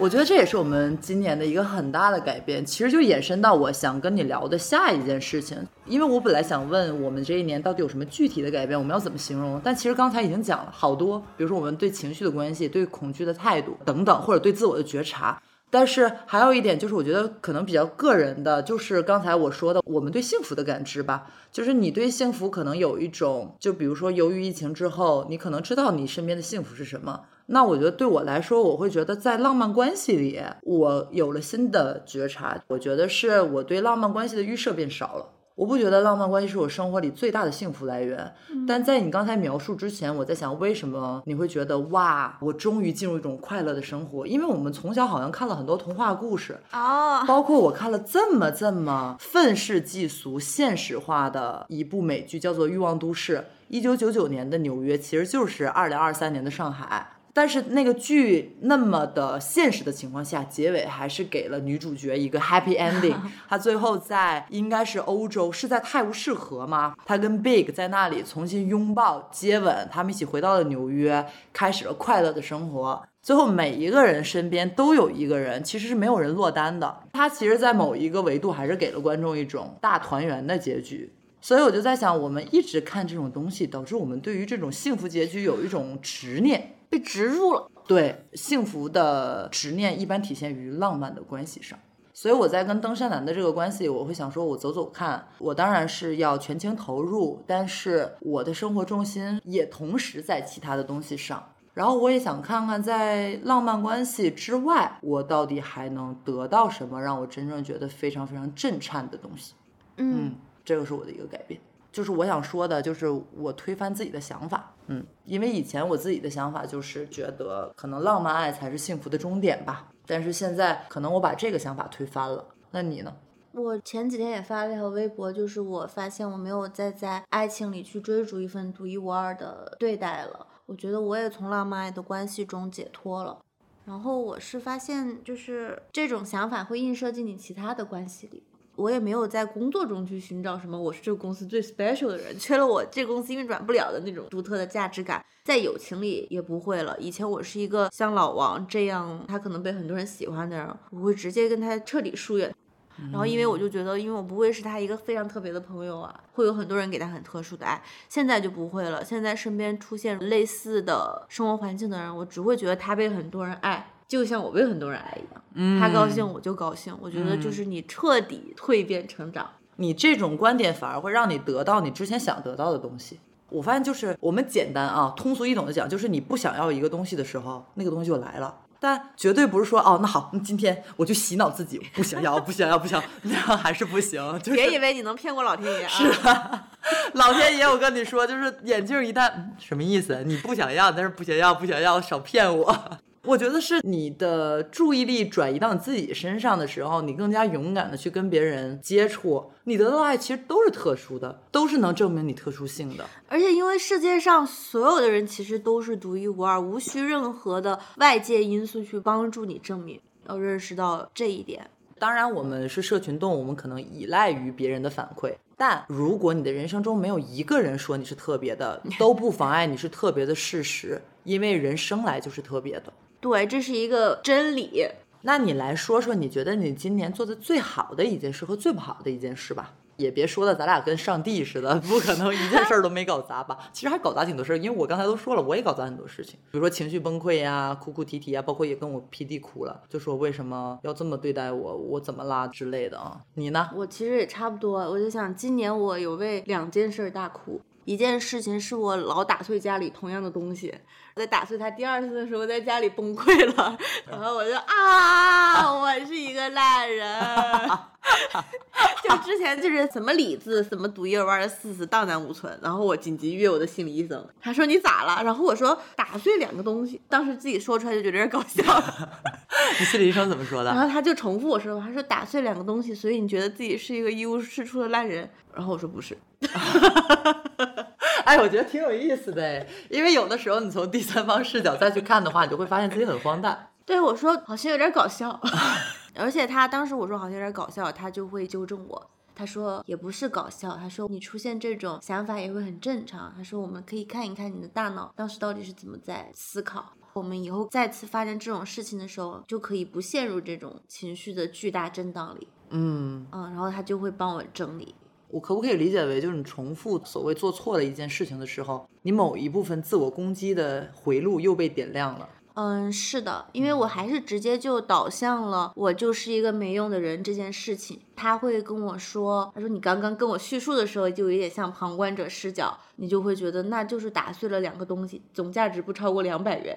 我觉得这也是我们今年的一个很大的改变，其实就延伸到我想跟你聊的下一件事情。因为我本来想问我们这一年到底有什么具体的改变，我们要怎么形容？但其实刚才已经讲了好多，比如说我们对情绪的关系、对恐惧的态度等等，或者对自我的觉察。但是还有一点就是，我觉得可能比较个人的，就是刚才我说的，我们对幸福的感知吧。就是你对幸福可能有一种，就比如说由于疫情之后，你可能知道你身边的幸福是什么。那我觉得对我来说，我会觉得在浪漫关系里，我有了新的觉察。我觉得是我对浪漫关系的预设变少了。我不觉得浪漫关系是我生活里最大的幸福来源，但在你刚才描述之前，我在想为什么你会觉得哇，我终于进入一种快乐的生活？因为我们从小好像看了很多童话故事，哦，包括我看了这么这么愤世嫉俗、现实化的一部美剧，叫做《欲望都市》。一九九九年的纽约其实就是二零二三年的上海。但是那个剧那么的现实的情况下，结尾还是给了女主角一个 happy ending。她最后在应该是欧洲，是在泰晤士河吗？她跟 Big 在那里重新拥抱、接吻，他们一起回到了纽约，开始了快乐的生活。最后每一个人身边都有一个人，其实是没有人落单的。他其实，在某一个维度还是给了观众一种大团圆的结局。所以我就在想，我们一直看这种东西，导致我们对于这种幸福结局有一种执念。被植入了。对幸福的执念一般体现于浪漫的关系上。所以我在跟登山男的这个关系，我会想说，我走走看，我当然是要全情投入，但是我的生活重心也同时在其他的东西上。然后我也想看看，在浪漫关系之外，我到底还能得到什么，让我真正觉得非常非常震颤的东西。嗯，这个是我的一个改变。就是我想说的，就是我推翻自己的想法，嗯，因为以前我自己的想法就是觉得可能浪漫爱才是幸福的终点吧，但是现在可能我把这个想法推翻了。那你呢？我前几天也发了一条微博，就是我发现我没有再在爱情里去追逐一份独一无二的对待了。我觉得我也从浪漫爱的关系中解脱了。然后我是发现，就是这种想法会映射进你其他的关系里。我也没有在工作中去寻找什么我是这个公司最 special 的人，缺了我这公司运转不了的那种独特的价值感。在友情里也不会了。以前我是一个像老王这样，他可能被很多人喜欢的人，我会直接跟他彻底疏远。然后，因为我就觉得，因为我不会是他一个非常特别的朋友啊，会有很多人给他很特殊的爱。现在就不会了，现在身边出现类似的生活环境的人，我只会觉得他被很多人爱，就像我被很多人爱一样。嗯他高兴我就高兴。我觉得就是你彻底蜕变成长。你这种观点反而会让你得到你之前想得到的东西。我发现就是我们简单啊，通俗易懂的讲，就是你不想要一个东西的时候，那个东西就来了。但绝对不是说哦，那好，那今天我就洗脑自己，不想要，不想要，不想要，那样还是不行。就是别以为你能骗过老天爷啊！是啊，老天爷，我跟你说，就是眼镜一戴，嗯什么意思？你不想要，但是不想要，不想要，少骗我。我觉得是你的注意力转移到你自己身上的时候，你更加勇敢的去跟别人接触，你得到的爱其实都是特殊的，都是能证明你特殊性的。而且因为世界上所有的人其实都是独一无二，无需任何的外界因素去帮助你证明。要认识到这一点。当然，我们是社群动物，我们可能依赖于别人的反馈。但如果你的人生中没有一个人说你是特别的，都不妨碍你是特别的事实，因为人生来就是特别的。对，这是一个真理。那你来说说，你觉得你今年做的最好的一件事和最不好的一件事吧？也别说的咱俩跟上帝似的，不可能一件事儿都没搞砸吧？其实还搞砸挺多事儿，因为我刚才都说了，我也搞砸很多事情，比如说情绪崩溃呀、哭哭啼啼啊，包括也跟我 PD 哭了，就说为什么要这么对待我，我怎么啦之类的啊。你呢？我其实也差不多，我就想今年我有为两件事儿大哭。一件事情是我老打碎家里同样的东西，在打碎它第二次的时候，在家里崩溃了，然后我就啊，我是一个烂人。就之前就是什么理智，什么独一无二的事实荡然无存，然后我紧急约我的心理医生，他说你咋了？然后我说打碎两个东西，当时自己说出来就觉得有点搞笑，你心理医生怎么说的？然后他就重复我说，他说打碎两个东西，所以你觉得自己是一个一无是处的烂人？然后我说不是，哎，我觉得挺有意思的哎，因为有的时候你从第三方视角再去看的话，你就会发现自己很荒诞。对我说好像有点搞笑，而且他当时我说好像有点搞笑，他就会纠正我。他说也不是搞笑，他说你出现这种想法也会很正常。他说我们可以看一看你的大脑当时到底是怎么在思考。我们以后再次发生这种事情的时候，就可以不陷入这种情绪的巨大震荡里。嗯，嗯，然后他就会帮我整理。我可不可以理解为，就是你重复所谓做错了一件事情的时候，你某一部分自我攻击的回路又被点亮了？嗯，是的，因为我还是直接就导向了我就是一个没用的人这件事情。他会跟我说，他说你刚刚跟我叙述的时候，就有点像旁观者视角，你就会觉得那就是打碎了两个东西，总价值不超过两百元。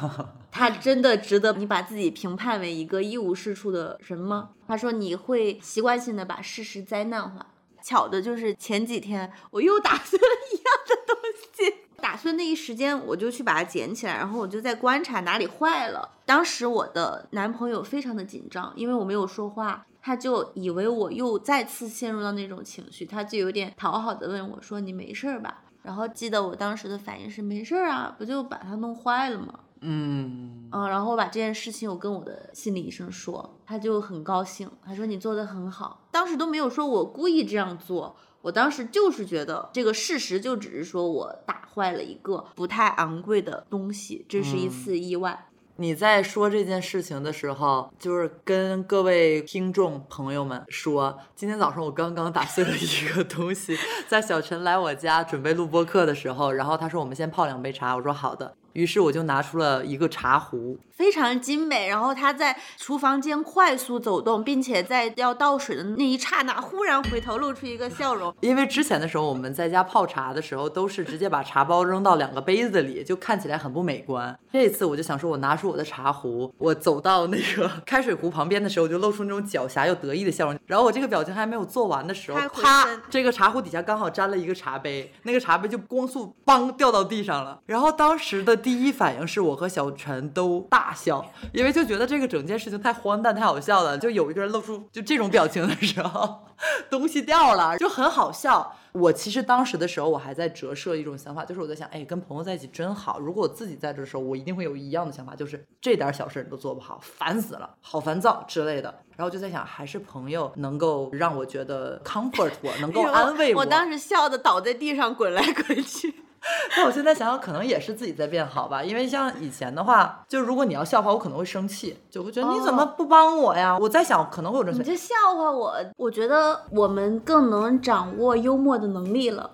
他真的值得你把自己评判为一个一无是处的人吗？他说你会习惯性的把事实灾难化。巧的就是前几天我又打碎了一样的东西，打碎那一时间我就去把它捡起来，然后我就在观察哪里坏了。当时我的男朋友非常的紧张，因为我没有说话，他就以为我又再次陷入到那种情绪，他就有点讨好的问我说：“你没事儿吧？”然后记得我当时的反应是：“没事儿啊，不就把它弄坏了吗？”嗯，嗯，然后我把这件事情我跟我的心理医生说，他就很高兴，他说你做的很好。当时都没有说我故意这样做，我当时就是觉得这个事实就只是说我打坏了一个不太昂贵的东西，这是一次意外。你在说这件事情的时候，就是跟各位听众朋友们说，今天早上我刚刚打碎了一个东西，在小陈来我家准备录播课的时候，然后他说我们先泡两杯茶，我说好的，于是我就拿出了一个茶壶，非常精美，然后他在厨房间快速走动，并且在要倒水的那一刹那，忽然回头露出一个笑容。因为之前的时候我们在家泡茶的时候，都是直接把茶包扔到两个杯子里，就看起来很不美观。这次我就想说，我拿出我的茶壶，我走到那个 开水壶旁边的时候，我就露出那种狡黠又得意的笑容。然后我这个表情还没有做完的时候啪，这个茶壶底下刚好沾了一个茶杯，那个茶杯就光速梆掉到地上了。然后当时的第一反应是我和小陈都大笑，因为就觉得这个整件事情太荒诞、太好笑了。就有一个人露出就这种表情的时候，东西掉了，就很好笑。我其实当时的时候，我还在折射一种想法，就是我在想，哎，跟朋友在一起真好。如果我自己在这的时候，我一定会有一样的想法，就是这点小事你都做不好，烦死了，好烦躁之类的。然后就在想，还是朋友能够让我觉得 comfort 我，能够安慰我当时笑的倒在地上滚来滚去。但我现在想想，可能也是自己在变好吧。因为像以前的话，就如果你要笑话我，可能会生气，就会觉得你怎么不帮我呀？我在想，可能会有这种你这笑话我，我觉得我们更能掌握幽默的能力了。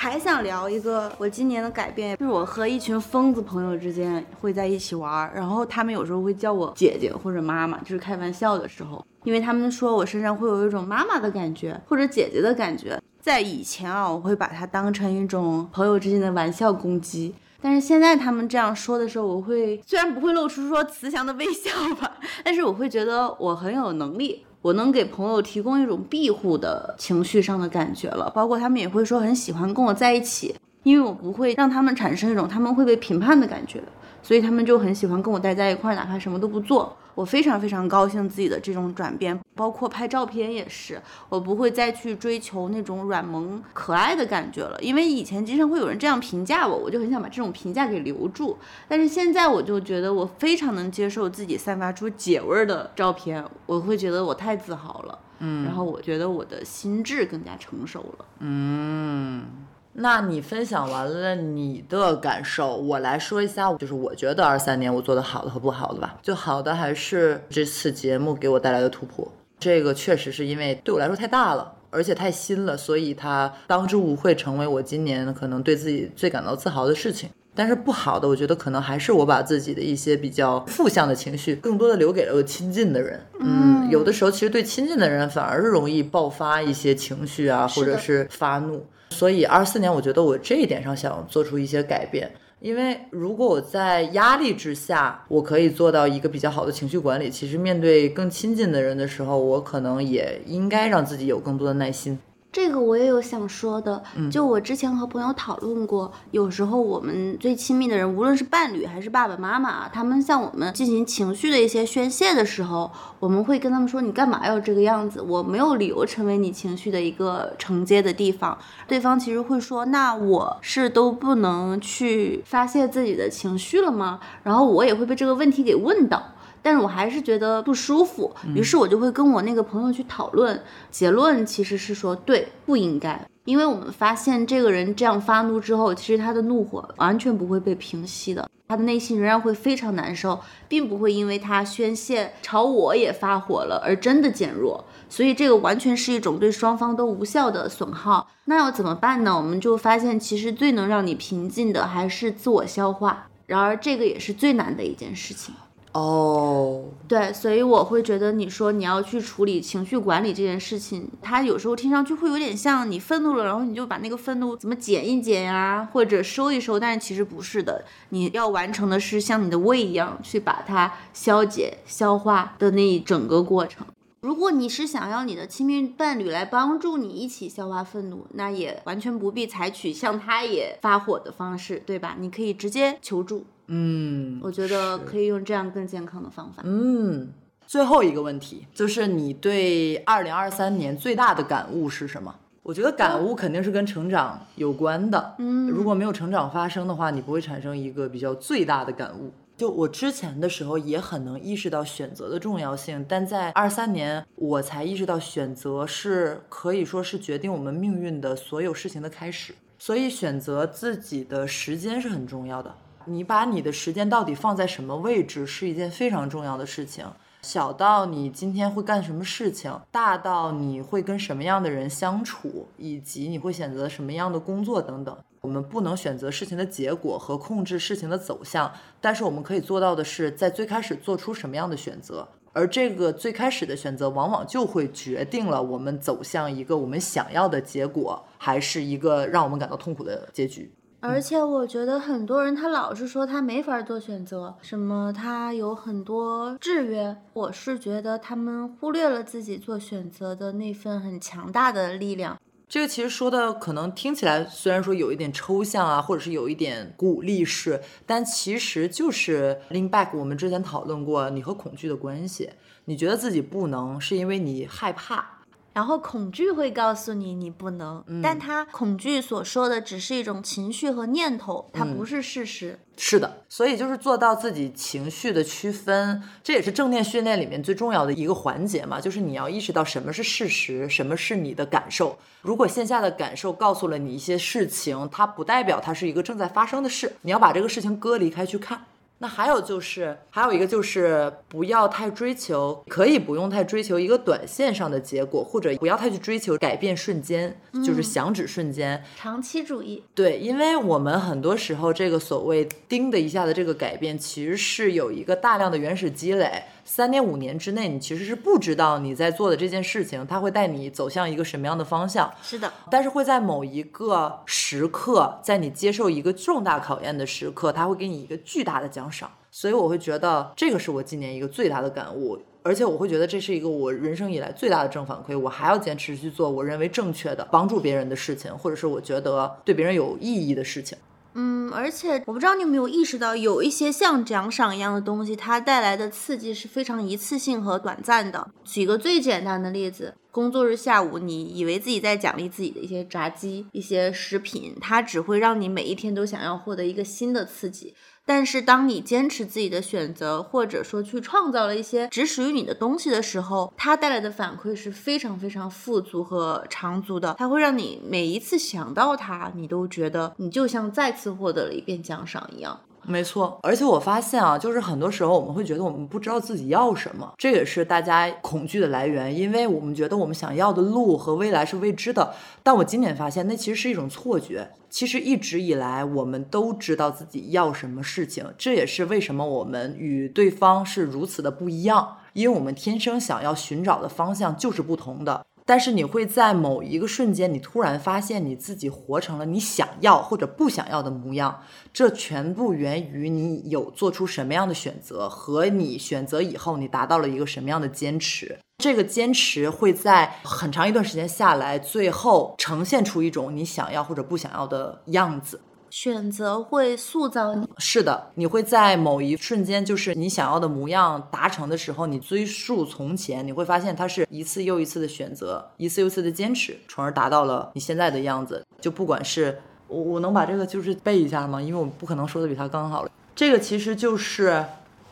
还想聊一个我今年的改变，就是我和一群疯子朋友之间会在一起玩，然后他们有时候会叫我姐姐或者妈妈，就是开玩笑的时候，因为他们说我身上会有一种妈妈的感觉或者姐姐的感觉。在以前啊，我会把它当成一种朋友之间的玩笑攻击。但是现在他们这样说的时候，我会虽然不会露出说慈祥的微笑吧，但是我会觉得我很有能力，我能给朋友提供一种庇护的情绪上的感觉了。包括他们也会说很喜欢跟我在一起，因为我不会让他们产生一种他们会被评判的感觉，所以他们就很喜欢跟我待在一块，哪怕什么都不做。我非常非常高兴自己的这种转变，包括拍照片也是，我不会再去追求那种软萌可爱的感觉了，因为以前经常会有人这样评价我，我就很想把这种评价给留住。但是现在我就觉得我非常能接受自己散发出姐味儿的照片，我会觉得我太自豪了，嗯，然后我觉得我的心智更加成熟了。嗯，那你分享完了你的感受，我来说一下，就是我觉得二三年我做的好的和不好的吧。就好的还是这次节目给我带来的突破，这个确实是因为对我来说太大了。而且太新了，所以它当之无愧成为我今年可能对自己最感到自豪的事情。但是不好的，我觉得可能还是我把自己的一些比较负向的情绪，更多的留给了我亲近的人。嗯，有的时候其实对亲近的人反而是容易爆发一些情绪啊，或者是发怒。所以二四年，我觉得我这一点上想做出一些改变。因为如果我在压力之下，我可以做到一个比较好的情绪管理，其实面对更亲近的人的时候，我可能也应该让自己有更多的耐心。这个我也有想说的，就我之前和朋友讨论过，有时候我们最亲密的人，无论是伴侣还是爸爸妈妈啊，他们向我们进行情绪的一些宣泄的时候，我们会跟他们说：“你干嘛要这个样子？我没有理由成为你情绪的一个承接的地方。”对方其实会说：“那我是都不能去发泄自己的情绪了吗？”然后我也会被这个问题给问到。但是我还是觉得不舒服，于是我就会跟我那个朋友去讨论，结论其实是说对，不应该。因为我们发现这个人这样发怒之后，其实他的怒火完全不会被平息的，他的内心仍然会非常难受，并不会因为他宣泄朝我也发火了而真的减弱。所以这个完全是一种对双方都无效的损耗。那要怎么办呢？我们就发现，其实最能让你平静的还是自我消化。然而这个也是最难的一件事情。哦，对，所以我会觉得你说你要去处理情绪管理这件事情，它有时候听上去会有点像你愤怒了，然后你就把那个愤怒怎么减一减呀，或者收一收，但是其实不是的，你要完成的是像你的胃一样去把它消解、消化的那一整个过程。如果你是想要你的亲密伴侣来帮助你一起消化愤怒，那也完全不必采取像他也发火的方式，对吧？你可以直接求助。嗯，我觉得可以用这样更健康的方法。嗯，最后一个问题就是你对二零二三年最大的感悟是什么？我觉得感悟肯定是跟成长有关的。嗯如果没有成长发生的话，你不会产生一个比较最大的感悟。就我之前的时候也很能意识到选择的重要性，但在二三年我才意识到选择是可以说是决定我们命运的所有事情的开始。所以选择自己的时间是很重要的。你把你的时间到底放在什么位置，是一件非常重要的事情。小到你今天会干什么事情，大到你会跟什么样的人相处，以及你会选择什么样的工作等等。我们不能选择事情的结果和控制事情的走向，但是我们可以做到的是，在最开始做出什么样的选择，而这个最开始的选择，往往就会决定了我们走向一个我们想要的结果，还是一个让我们感到痛苦的结局。而且我觉得很多人他老是说他没法做选择，什么他有很多制约。我是觉得他们忽略了自己做选择的那份很强大的力量。这个其实说的可能听起来虽然说有一点抽象啊，或者是有一点鼓励式，但其实就是 lean back。我们之前讨论过你和恐惧的关系，你觉得自己不能，是因为你害怕。然后恐惧会告诉你你不能，但他恐惧所说的只是一种情绪和念头，它不是事实。是的，所以就是做到自己情绪的区分，这也是正念训练里面最重要的一个环节嘛，就是你要意识到什么是事实，什么是你的感受。如果线下的感受告诉了你一些事情，它不代表它是一个正在发生的事，你要把这个事情割离开去看。那还有就是，还有一个就是不要太追求，可以不用太追求一个短线上的结果，或者不要太去追求改变瞬间，就是响指瞬间。长期主义，对，因为我们很多时候这个所谓“叮”的一下的这个改变，其实是有一个大量的原始积累。三年五年之内，你其实是不知道你在做的这件事情，它会带你走向一个什么样的方向。是的，但是会在某一个时刻，在你接受一个重大考验的时刻，它会给你一个巨大的奖赏。所以我会觉得这个是我今年一个最大的感悟，而且我会觉得这是一个我人生以来最大的正反馈。我还要坚持去做我认为正确的、帮助别人的事情，或者是我觉得对别人有意义的事情。嗯，而且我不知道你有没有意识到，有一些像奖赏一样的东西，它带来的刺激是非常一次性和短暂的。举个最简单的例子，工作日下午，你以为自己在奖励自己的一些炸鸡、一些食品，它只会让你每一天都想要获得一个新的刺激。但是，当你坚持自己的选择，或者说去创造了一些只属于你的东西的时候，它带来的反馈是非常非常富足和长足的。它会让你每一次想到它，你都觉得你就像再次获得了一遍奖赏一样。没错，而且我发现啊，就是很多时候我们会觉得我们不知道自己要什么，这也是大家恐惧的来源，因为我们觉得我们想要的路和未来是未知的。但我今年发现，那其实是一种错觉。其实一直以来，我们都知道自己要什么事情，这也是为什么我们与对方是如此的不一样，因为我们天生想要寻找的方向就是不同的。但是你会在某一个瞬间，你突然发现你自己活成了你想要或者不想要的模样，这全部源于你有做出什么样的选择，和你选择以后你达到了一个什么样的坚持。这个坚持会在很长一段时间下来，最后呈现出一种你想要或者不想要的样子。选择会塑造你。是的，你会在某一瞬间，就是你想要的模样达成的时候，你追溯从前，你会发现它是一次又一次的选择，一次又一次的坚持，从而达到了你现在的样子。就不管是我，我能把这个就是背一下吗？因为我不可能说的比他刚好了。这个其实就是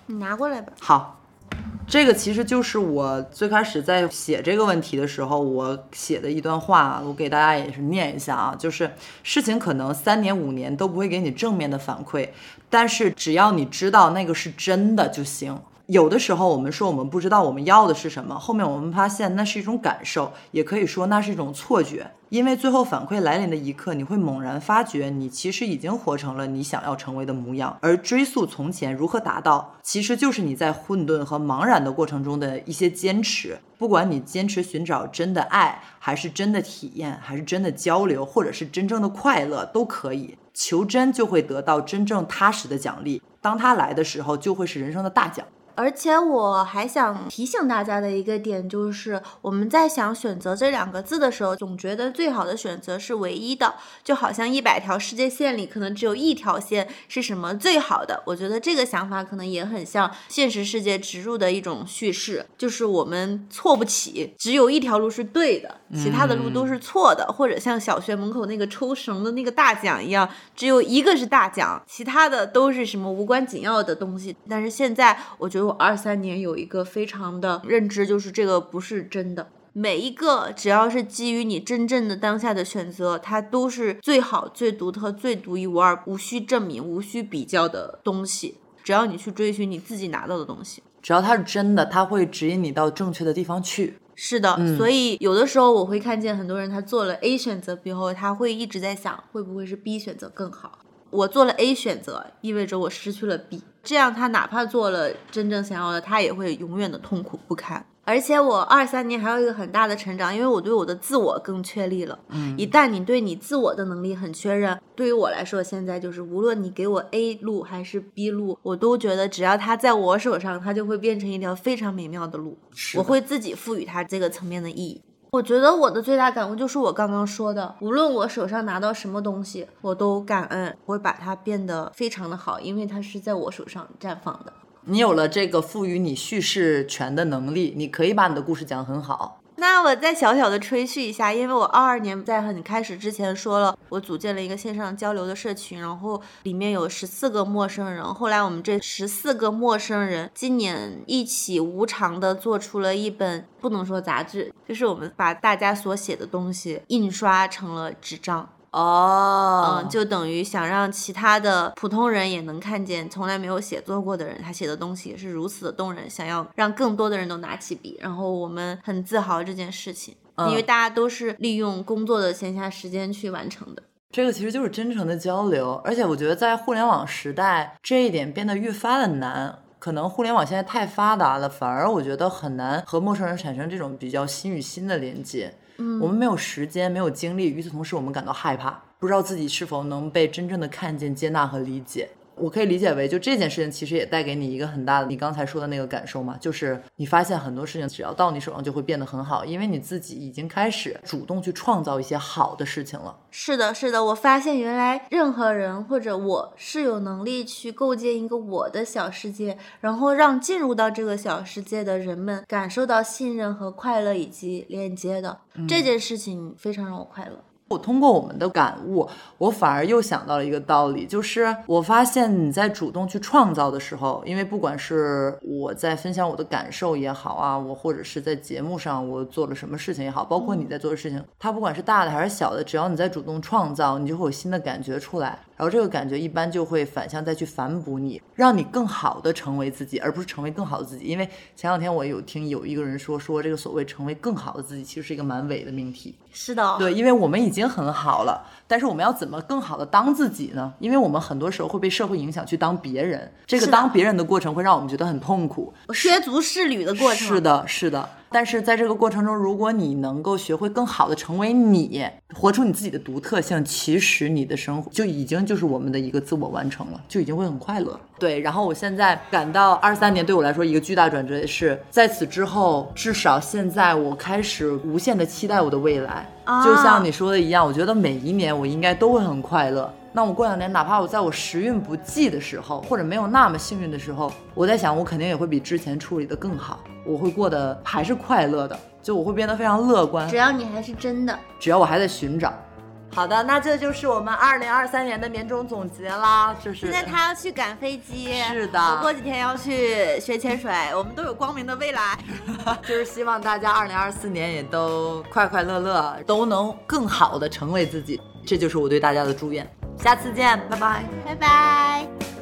你拿过来吧。好，这个其实就是我最开始在写这个问题的时候，我写的一段话，我给大家也是念一下啊，就是事情可能三年五年都不会给你正面的反馈，但是只要你知道那个是真的就行。有的时候我们说我们不知道我们要的是什么，后面我们发现那是一种感受，也可以说那是一种错觉。因为最后反馈来临的一刻，你会猛然发觉，你其实已经活成了你想要成为的模样。而追溯从前如何达到，其实就是你在混沌和茫然的过程中的一些坚持。不管你坚持寻找真的爱，还是真的体验，还是真的交流，或者是真正的快乐，都可以。求真就会得到真正踏实的奖励，当它来的时候，就会是人生的大奖。而且我还想提醒大家的一个点就是，我们在想选择这两个字的时候，总觉得最好的选择是唯一的，就好像一百条世界线里可能只有一条线是什么最好的。我觉得这个想法可能也很像现实世界植入的一种叙事，就是我们错不起，只有一条路是对的，其他的路都是错的，或者像小学门口那个抽绳的那个大奖一样，只有一个是大奖，其他的都是什么无关紧要的东西。但是现在我觉得。我二三年有一个非常的认知，就是这个不是真的。每一个只要是基于你真正的当下的选择，它都是最好、最独特、最独一无二、无需证明、无需比较的东西。只要你去追寻你自己拿到的东西，只要它是真的，它会指引你到正确的地方去。是的，嗯所以有的时候我会看见很多人他做了 A 选择以后，他会一直在想会不会是 B 选择更好。我做了 A 选择，意味着我失去了 B，这样他哪怕做了真正想要的，他也会永远的痛苦不堪。而且我二三年还有一个很大的成长，因为我对我的自我更确立了。嗯一旦你对你自我的能力很确认，对于我来说，现在就是无论你给我 A 路还是 B 路，我都觉得只要它在我手上，它就会变成一条非常美妙的路。是我会自己赋予它这个层面的意义。我觉得我的最大感悟就是我刚刚说的，无论我手上拿到什么东西，我都感恩，我会把它变得非常的好，因为它是在我手上绽放的。你有了这个赋予你叙事权的能力，你可以把你的故事讲很好。那我再小小的吹嘘一下，因为我二二年在很开始之前说了，我组建了一个线上交流的社群，然后里面有十四个陌生人。后来我们这十四个陌生人今年一起无偿的做出了一本，不能说杂志，就是我们把大家所写的东西印刷成了纸张。哦嗯，就等于想让其他的普通人也能看见，从来没有写作过的人，他写的东西也是如此的动人，想要让更多的人都拿起笔，然后我们很自豪这件事情，因为嗯大家都是利用工作的闲暇时间去完成的。这个其实就是真诚的交流，而且我觉得在互联网时代，这一点变得愈发的难。可能互联网现在太发达了，反而我觉得很难和陌生人产生这种比较心与心的连接。我们没有时间，没有精力，与此同时，我们感到害怕，不知道自己是否能被真正的看见、接纳和理解。我可以理解为，就这件事情其实也带给你一个很大的，你刚才说的那个感受嘛，就是你发现很多事情只要到你手上就会变得很好，因为你自己已经开始主动去创造一些好的事情了。是的，是的，我发现原来任何人或者我是有能力去构建一个我的小世界，然后让进入到这个小世界的人们感受到信任和快乐以及连接的、这件事情，非常让我快乐。我通过我们的感悟，我反而又想到了一个道理，就是我发现你在主动去创造的时候，因为不管是我在分享我的感受也好啊，我或者是在节目上我做了什么事情也好，包括你在做的事情，它不管是大的还是小的，只要你在主动创造，你就会有新的感觉出来，然后这个感觉一般就会反向再去反哺你，让你更好的成为自己，而不是成为更好的自己。因为前两天我有听有一个人说，说这个所谓成为更好的自己，其实是一个蛮伪的命题。是的，对，因为我们已经很好了，但是我们要怎么更好的当自己呢？因为我们很多时候会被社会影响去当别人，这个当别人的过程会让我们觉得很痛苦。削足适履的过程。是的，是的。但是在这个过程中，如果你能够学会更好的成为你，活出你自己的独特性，其实你的生活就已经就是我们的一个自我完成了，就已经会很快乐。对，然后我现在感到二三年对我来说一个巨大转折是，在此之后，至少现在我开始无限的期待我的未来。啊就像你说的一样，我觉得每一年我应该都会很快乐。那我过两年，哪怕我在我时运不济的时候，或者没有那么幸运的时候，我在想，我肯定也会比之前处理的更好，我会过得还是快乐的，就我会变得非常乐观只。要你还是真的，只要我还在寻找，好的，那这就是我们二零二三年的年终总结啦，就是现在他要去赶飞机，是的我过几天要去学潜水，我们都有光明的未来。就是希望大家二零二四年也都快快乐乐，都能更好的成为自己，这就是我对大家的祝愿。下次见，拜拜。拜拜。